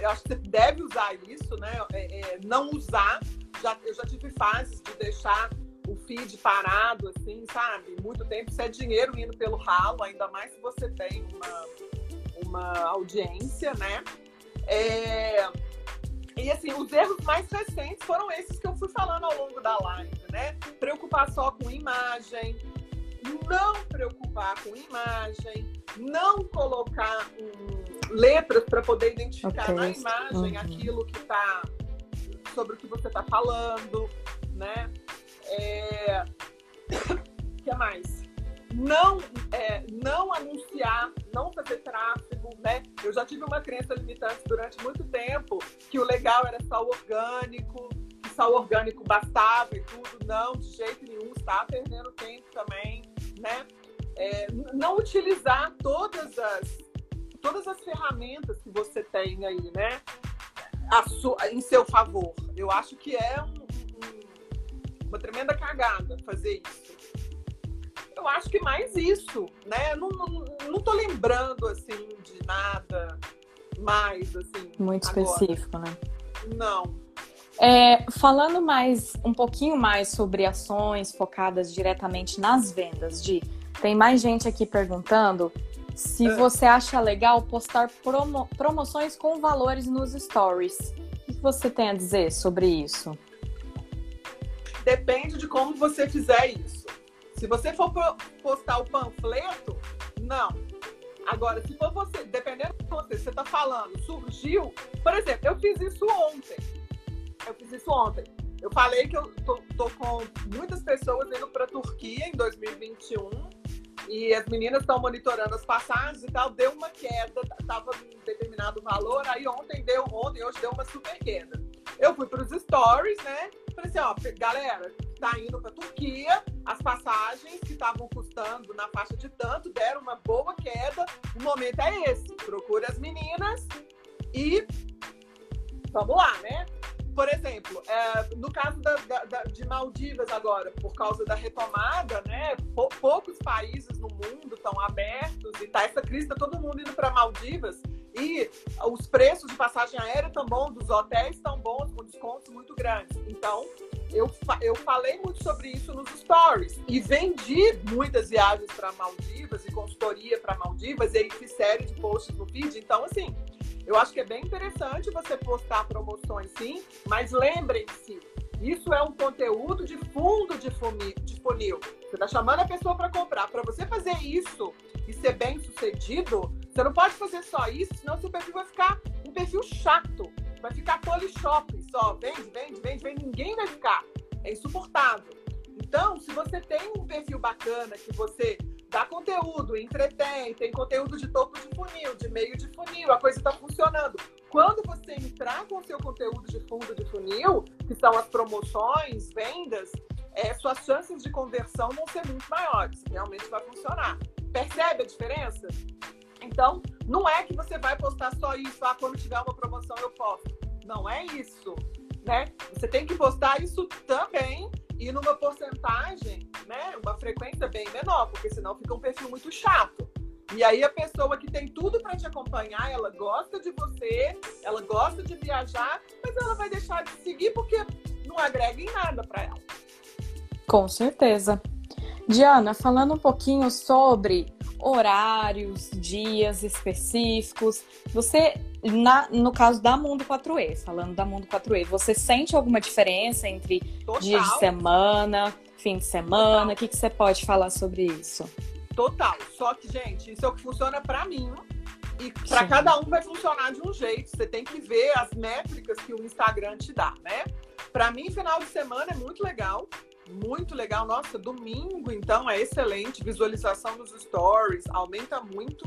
Eu acho que você deve usar isso, né? É, é não usar já, eu já tive fases de deixar o feed parado, assim, sabe? Muito tempo. Isso é dinheiro indo pelo ralo, ainda mais se você tem uma, uma audiência, né? É... E assim, os erros mais recentes foram esses que eu fui falando ao longo da live, né? Preocupar só com imagem, não preocupar com imagem, não colocar um, letras para poder identificar okay. na imagem uhum. aquilo que está sobre o que você está falando, né? É... O que mais? Não, é, não anunciar, não fazer tráfego, né? Eu já tive uma crença limitante durante muito tempo que o legal era o orgânico, que o orgânico bastava e tudo. Não, de jeito nenhum, está perdendo tempo também, né? É, não utilizar todas as todas as ferramentas que você tem aí, né? Sua, em seu favor. Eu acho que é um, um, uma tremenda cagada fazer isso. Eu acho que mais isso, né? Não, não, não tô lembrando assim de nada mais assim. Muito agora. específico, né? Não. É, falando mais um pouquinho mais sobre ações focadas diretamente nas vendas, de tem mais gente aqui perguntando se é. você acha legal postar promo promoções com valores nos stories. O que você tem a dizer sobre isso? Depende de como você fizer isso. Se você for postar o panfleto, não. Agora, se for você, dependendo de você, você está falando, surgiu. Por exemplo, eu fiz isso ontem. Eu fiz isso ontem. Eu falei que eu tô, tô com muitas pessoas indo para Turquia em 2021 e as meninas estão monitorando as passagens e tal, deu uma queda, estava em determinado valor, aí ontem deu, ontem, hoje deu uma super queda. Eu fui para os stories, né? Falei assim, ó, galera, tá indo para Turquia, as passagens que estavam custando na faixa de tanto deram uma boa queda. O momento é esse. Procure as meninas e vamos lá, né? Por exemplo, é, no caso da, da, de Maldivas agora, por causa da retomada, né, poucos países no mundo estão abertos e tá essa crise, tá todo mundo indo para Maldivas. E os preços de passagem aérea estão bons, dos hotéis estão bons, com descontos muito grandes. Então, eu, eu falei muito sobre isso nos stories. E vendi muitas viagens para Maldivas e consultoria para Maldivas, e aí fiz série de posts no feed. Então, assim, eu acho que é bem interessante você postar promoções sim, mas lembrem-se, isso é um conteúdo de fundo de funil. Você está chamando a pessoa para comprar. Para você fazer isso e ser bem sucedido, você não pode fazer só isso, senão seu perfil vai ficar um perfil chato. Vai ficar polishop só. Vende, vende, vende, vende. Ninguém vai ficar. É insuportável. Então, se você tem um perfil bacana que você dá conteúdo, entretém, tem conteúdo de topo de funil, de meio de funil, a coisa está funcionando. Quando você entrar com o seu conteúdo de fundo de funil, que são as promoções, vendas, é, suas chances de conversão vão ser muito maiores. Realmente vai funcionar. Percebe a diferença? Então, não é que você vai postar só isso, ah, quando tiver uma promoção eu posto. Não é isso, né? Você tem que postar isso também e numa porcentagem, né, uma frequência bem menor, porque senão fica um perfil muito chato. E aí a pessoa que tem tudo para te acompanhar, ela gosta de você, ela gosta de viajar, mas ela vai deixar de seguir porque não agrega em nada para ela. Com certeza. Diana, falando um pouquinho sobre horários, dias específicos, você na, no caso da Mundo 4E, falando da Mundo 4E, você sente alguma diferença entre Total. dia de semana, fim de semana? O que, que você pode falar sobre isso? Total. Só que, gente, isso é o que funciona para mim. E para cada um vai funcionar de um jeito. Você tem que ver as métricas que o Instagram te dá, né? Para mim, final de semana é muito legal. Muito legal. Nossa, domingo, então, é excelente. Visualização dos stories aumenta muito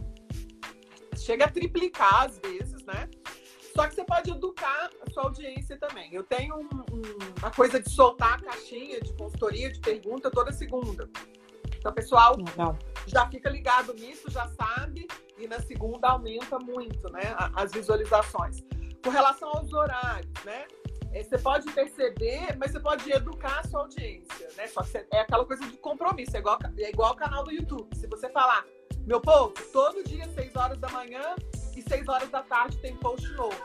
chega a triplicar às vezes, né? Só que você pode educar a sua audiência também. Eu tenho um, um, uma coisa de soltar a caixinha de consultoria, de pergunta toda segunda. Então, pessoal Legal. já fica ligado nisso, já sabe, e na segunda aumenta muito, né? As visualizações. Com relação aos horários, né? É, você pode perceber, mas você pode educar a sua audiência, né? Só que é aquela coisa de compromisso, é igual, é igual o canal do YouTube. Se você falar, meu povo, todo dia, 6 horas da manhã e 6 horas da tarde tem post novo.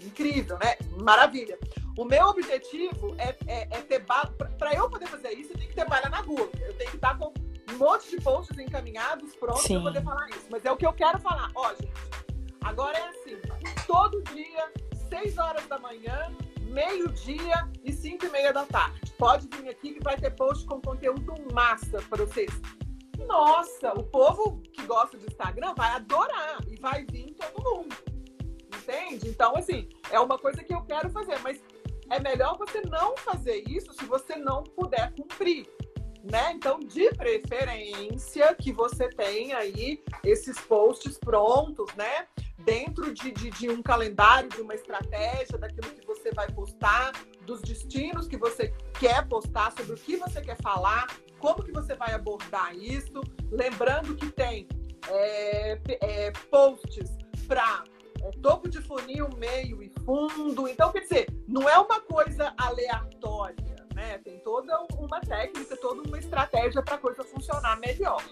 Incrível, né? Maravilha. O meu objetivo é, é, é ter bala. Para eu poder fazer isso, eu tenho que ter bala na rua. Eu tenho que estar com um monte de posts encaminhados, prontos para poder falar isso. Mas é o que eu quero falar. Ó, gente, agora é assim: todo dia, 6 horas da manhã, meio-dia e 5 e meia da tarde. Pode vir aqui que vai ter post com conteúdo massa para vocês nossa, o povo que gosta de Instagram vai adorar e vai vir todo mundo. Entende? Então, assim, é uma coisa que eu quero fazer, mas é melhor você não fazer isso se você não puder cumprir. Né? Então, de preferência que você tenha aí esses posts prontos, né? Dentro de, de, de um calendário, de uma estratégia, daquilo que você vai postar, dos destinos que você quer postar, sobre o que você quer falar, como que você vai abordar isso? Lembrando que tem é, é, posts para é, topo de funil, meio e fundo. Então, quer dizer, não é uma coisa aleatória, né? Tem toda uma técnica, toda uma estratégia para a coisa funcionar melhor.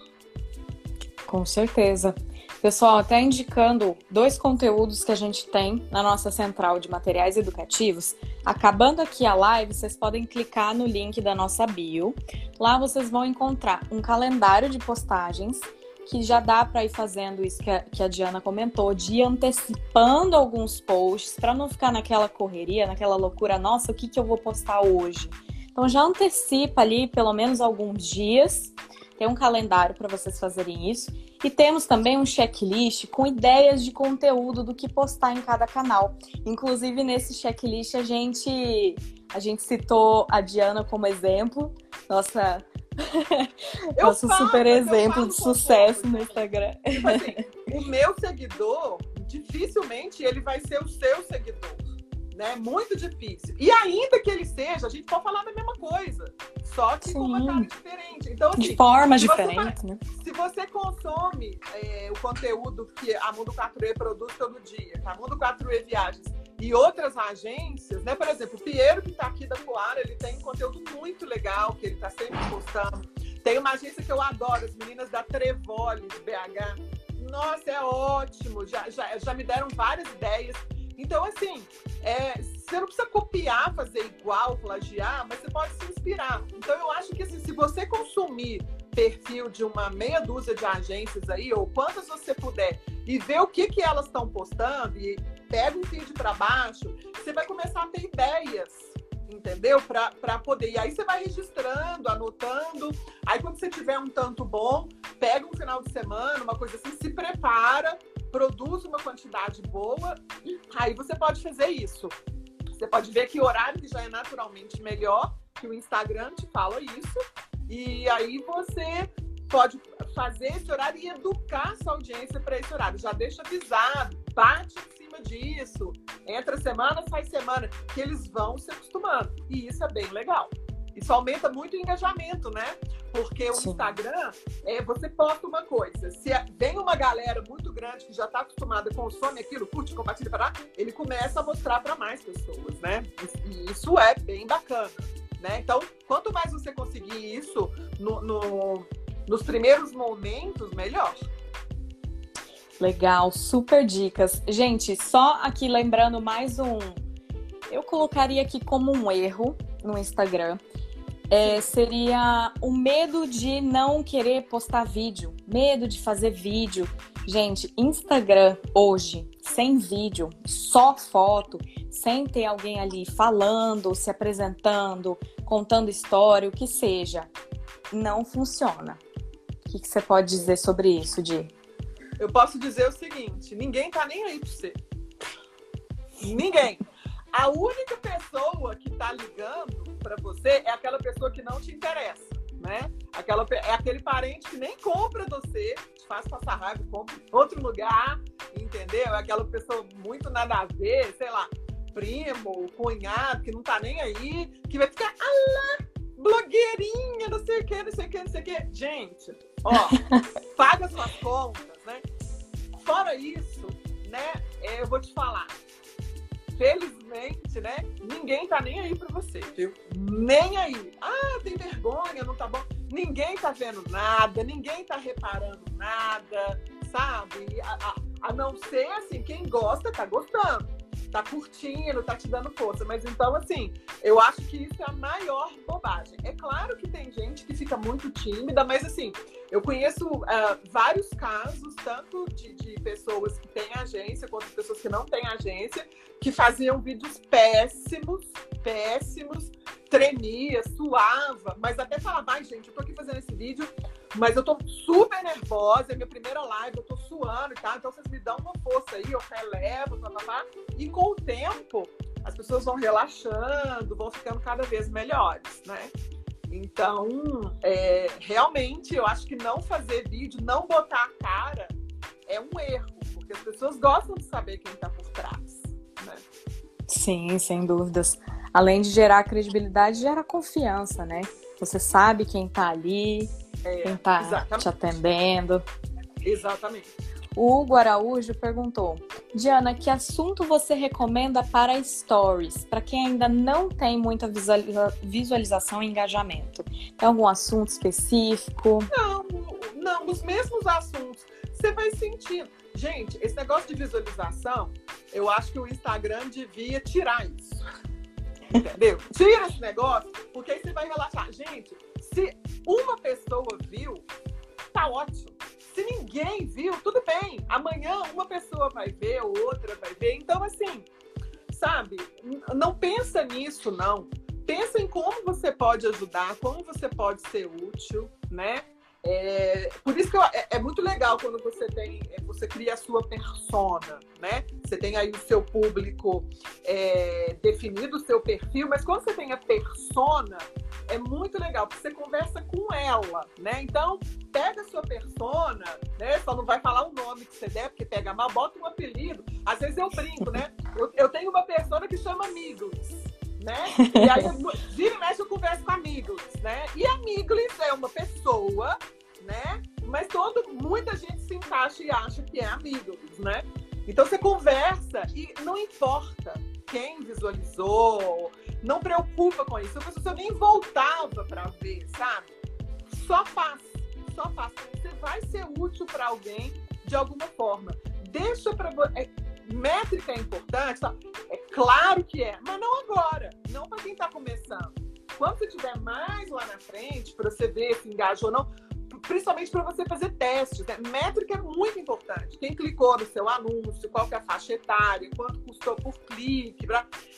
Com certeza. Pessoal, até indicando dois conteúdos que a gente tem na nossa central de materiais educativos. Acabando aqui a live, vocês podem clicar no link da nossa bio. Lá vocês vão encontrar um calendário de postagens que já dá para ir fazendo isso que a, que a, Diana comentou, de ir antecipando alguns posts para não ficar naquela correria, naquela loucura, nossa, o que, que eu vou postar hoje? Então já antecipa ali pelo menos alguns dias tem um calendário para vocês fazerem isso. E temos também um checklist com ideias de conteúdo do que postar em cada canal. Inclusive, nesse checklist, a gente, a gente citou a Diana como exemplo. Nossa, nosso falo, super exemplo de sucesso no Instagram. Tipo assim, o meu seguidor, dificilmente ele vai ser o seu seguidor né? Muito difícil. E ainda que ele seja, a gente pode falar da mesma coisa, só que Sim. com uma cara diferente. Então, assim, de formas diferentes, né? Se você consome é, o conteúdo que a Mundo 4E produz todo dia, a Mundo 4E Viagens e outras agências, né? Por exemplo, o Piero, que está aqui da Coara, ele tem um conteúdo muito legal, que ele está sempre postando. Tem uma agência que eu adoro, as meninas da Trevoles, BH nossa, é ótimo, já, já, já me deram várias ideias. Então, assim, é, você não precisa copiar, fazer igual, plagiar, mas você pode se inspirar. Então, eu acho que assim, se você consumir perfil de uma meia dúzia de agências aí, ou quantas você puder, e ver o que, que elas estão postando, e pega um feed para baixo, você vai começar a ter ideias entendeu? Para poder. E aí você vai registrando, anotando. Aí quando você tiver um tanto bom, pega um final de semana, uma coisa assim, se prepara, produz uma quantidade boa, aí você pode fazer isso. Você pode ver que horário que já é naturalmente melhor, que o Instagram te fala isso, e aí você pode fazer esse horário e educar sua audiência para esse horário. Já deixa avisado, bate em cima disso. Entra semana, sai semana, que eles vão se acostumando. E isso é bem legal. Isso aumenta muito o engajamento, né? Porque o Sim. Instagram, é, você posta uma coisa. Se vem uma galera muito grande que já está acostumada, consome aquilo, curte, compartilha, para ele começa a mostrar para mais pessoas, né? E isso é bem bacana. Né? Então, quanto mais você conseguir isso no, no, nos primeiros momentos, melhor. Legal, super dicas. Gente, só aqui lembrando mais um. Eu colocaria aqui como um erro no Instagram. É, seria o medo de não querer postar vídeo, medo de fazer vídeo. Gente, Instagram hoje, sem vídeo, só foto, sem ter alguém ali falando, se apresentando, contando história, o que seja, não funciona. O que, que você pode dizer sobre isso, Di? Eu posso dizer o seguinte: ninguém tá nem aí pra você. Ninguém. A única pessoa que tá ligando para você é aquela pessoa que não te interessa, né? Aquela, é aquele parente que nem compra você, te faz passar raiva, compra em outro lugar, entendeu? É aquela pessoa muito nada a ver, sei lá, primo, cunhado, que não tá nem aí, que vai ficar, alá, blogueirinha, não sei o que, não sei o que, não sei o que. Gente, ó, paga suas contas, né? Fora isso, né, é, eu vou te falar, felizmente, né, ninguém tá nem aí pra você, viu? Nem aí. Ah, tem vergonha, não tá bom. Ninguém tá vendo nada, ninguém tá reparando nada, sabe? A, a, a não ser, assim, quem gosta tá gostando tá curtindo, tá te dando força. Mas então, assim, eu acho que isso é a maior bobagem. É claro que tem gente que fica muito tímida, mas assim, eu conheço uh, vários casos, tanto de, de, pessoas que têm agência, quanto de pessoas que não têm agência, que faziam vídeos péssimos, péssimos, tremia, suava, mas até falava, ai, gente, eu tô aqui fazendo esse vídeo mas eu tô super nervosa, é minha primeira live, eu tô suando e tal. Então vocês me dão uma força aí, eu relevo, papapá. E com o tempo, as pessoas vão relaxando, vão ficando cada vez melhores, né? Então, é, realmente, eu acho que não fazer vídeo, não botar a cara, é um erro, porque as pessoas gostam de saber quem tá por trás, né? Sim, sem dúvidas. Além de gerar credibilidade, gera confiança, né? Você sabe quem tá ali, é, quem está te atendendo. Exatamente. O Hugo Araújo perguntou: Diana, que assunto você recomenda para stories, para quem ainda não tem muita visualiza visualização e engajamento? Tem algum assunto específico? Não, não, os mesmos assuntos. Você vai sentindo. Gente, esse negócio de visualização, eu acho que o Instagram devia tirar isso. Entendeu? Tira esse negócio, porque aí você vai relaxar. Gente, se uma pessoa viu, tá ótimo. Se ninguém viu, tudo bem. Amanhã uma pessoa vai ver, outra vai ver. Então, assim, sabe? Não pensa nisso, não. Pensa em como você pode ajudar, como você pode ser útil, né? É, por isso que eu, é, é, muito legal quando você tem, é, você cria a sua persona, né? Você tem aí o seu público é, definido, o seu perfil, mas quando você tem a persona, é muito legal, porque você conversa com ela, né? Então, pega a sua persona, né? Só não vai falar o nome que você der, porque pega mal, bota um apelido. Às vezes eu brinco, né? Eu, eu tenho uma persona que chama Amigos. Né? E aí, vira e mexe, eu converso com amigos, né? E amigos é uma pessoa né? Mas todo, muita gente se encaixa e acha que é amigo, né? Então você conversa e não importa quem visualizou, não preocupa com isso. Eu nem voltava para ver, sabe? Só faz, só faz. Você vai ser útil para alguém de de alguma forma. Deixa para é, métrica é importante, tá? é claro que é, mas não agora, não para quem está começando. Quando você tiver mais lá na frente, para você ver se engajou ou não, principalmente para você fazer testes. Né? Métrica é muito importante. Quem clicou no seu anúncio, qual é a faixa etária, quanto custou por clique.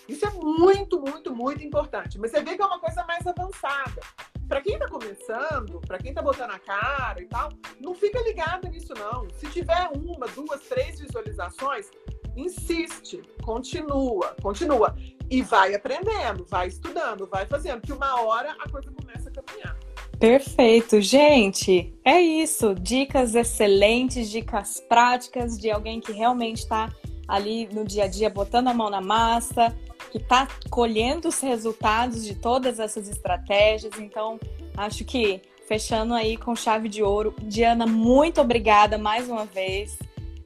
Isso é muito, muito, muito importante. Mas você vê que é uma coisa mais avançada. Para quem está começando, para quem está botando a cara e tal, não fica ligado nisso não. Se tiver uma, duas, três visualizações, insiste, continua, continua e vai aprendendo, vai estudando, vai fazendo, que uma hora a coisa começa a caminhar. Perfeito, gente. É isso. Dicas excelentes, dicas práticas de alguém que realmente está ali no dia a dia botando a mão na massa, que está colhendo os resultados de todas essas estratégias. Então, acho que fechando aí com chave de ouro. Diana, muito obrigada mais uma vez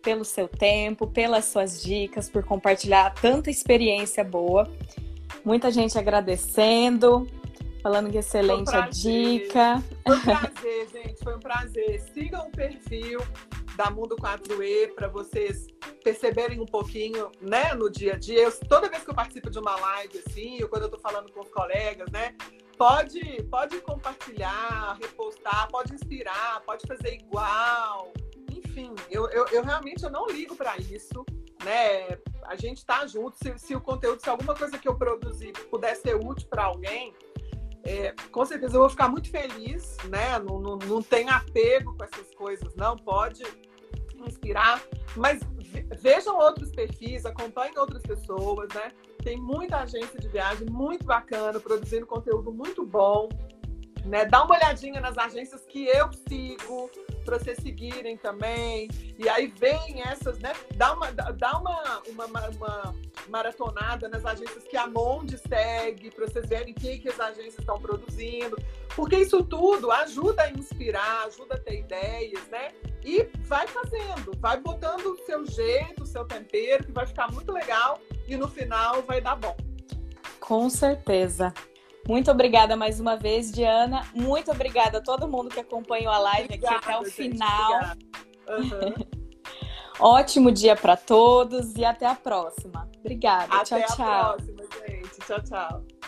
pelo seu tempo, pelas suas dicas, por compartilhar tanta experiência boa. Muita gente agradecendo. Falando que excelente um a dica. Foi um prazer, gente. Foi um prazer. Sigam o perfil da Mundo 4E para vocês perceberem um pouquinho, né, no dia a dia. Eu, toda vez que eu participo de uma live assim, ou quando eu estou falando com os colegas, né, pode, pode compartilhar, repostar, pode inspirar, pode fazer igual. Enfim, eu, eu, eu realmente eu não ligo para isso, né? A gente está junto. Se, se o conteúdo, se alguma coisa que eu produzir puder ser útil para alguém, é, com certeza eu vou ficar muito feliz, né? Não, não, não tem apego com essas coisas, não. Pode inspirar, mas vejam outros perfis, acompanhem outras pessoas, né? Tem muita agência de viagem muito bacana, produzindo conteúdo muito bom. Né? Dá uma olhadinha nas agências que eu sigo, para vocês seguirem também. E aí vem essas, né? Dá uma, dá uma, uma, uma maratonada nas agências que a Monde segue, para vocês verem o que, que as agências estão produzindo. Porque isso tudo ajuda a inspirar, ajuda a ter ideias, né? E vai fazendo, vai botando o seu jeito, o seu tempero, que vai ficar muito legal e no final vai dar bom. Com certeza. Muito obrigada mais uma vez, Diana. Muito obrigada a todo mundo que acompanhou a live obrigada, aqui até o gente, final. Uhum. Ótimo dia para todos e até a próxima. Obrigada. Até tchau, tchau. Até a próxima, gente. Tchau, tchau.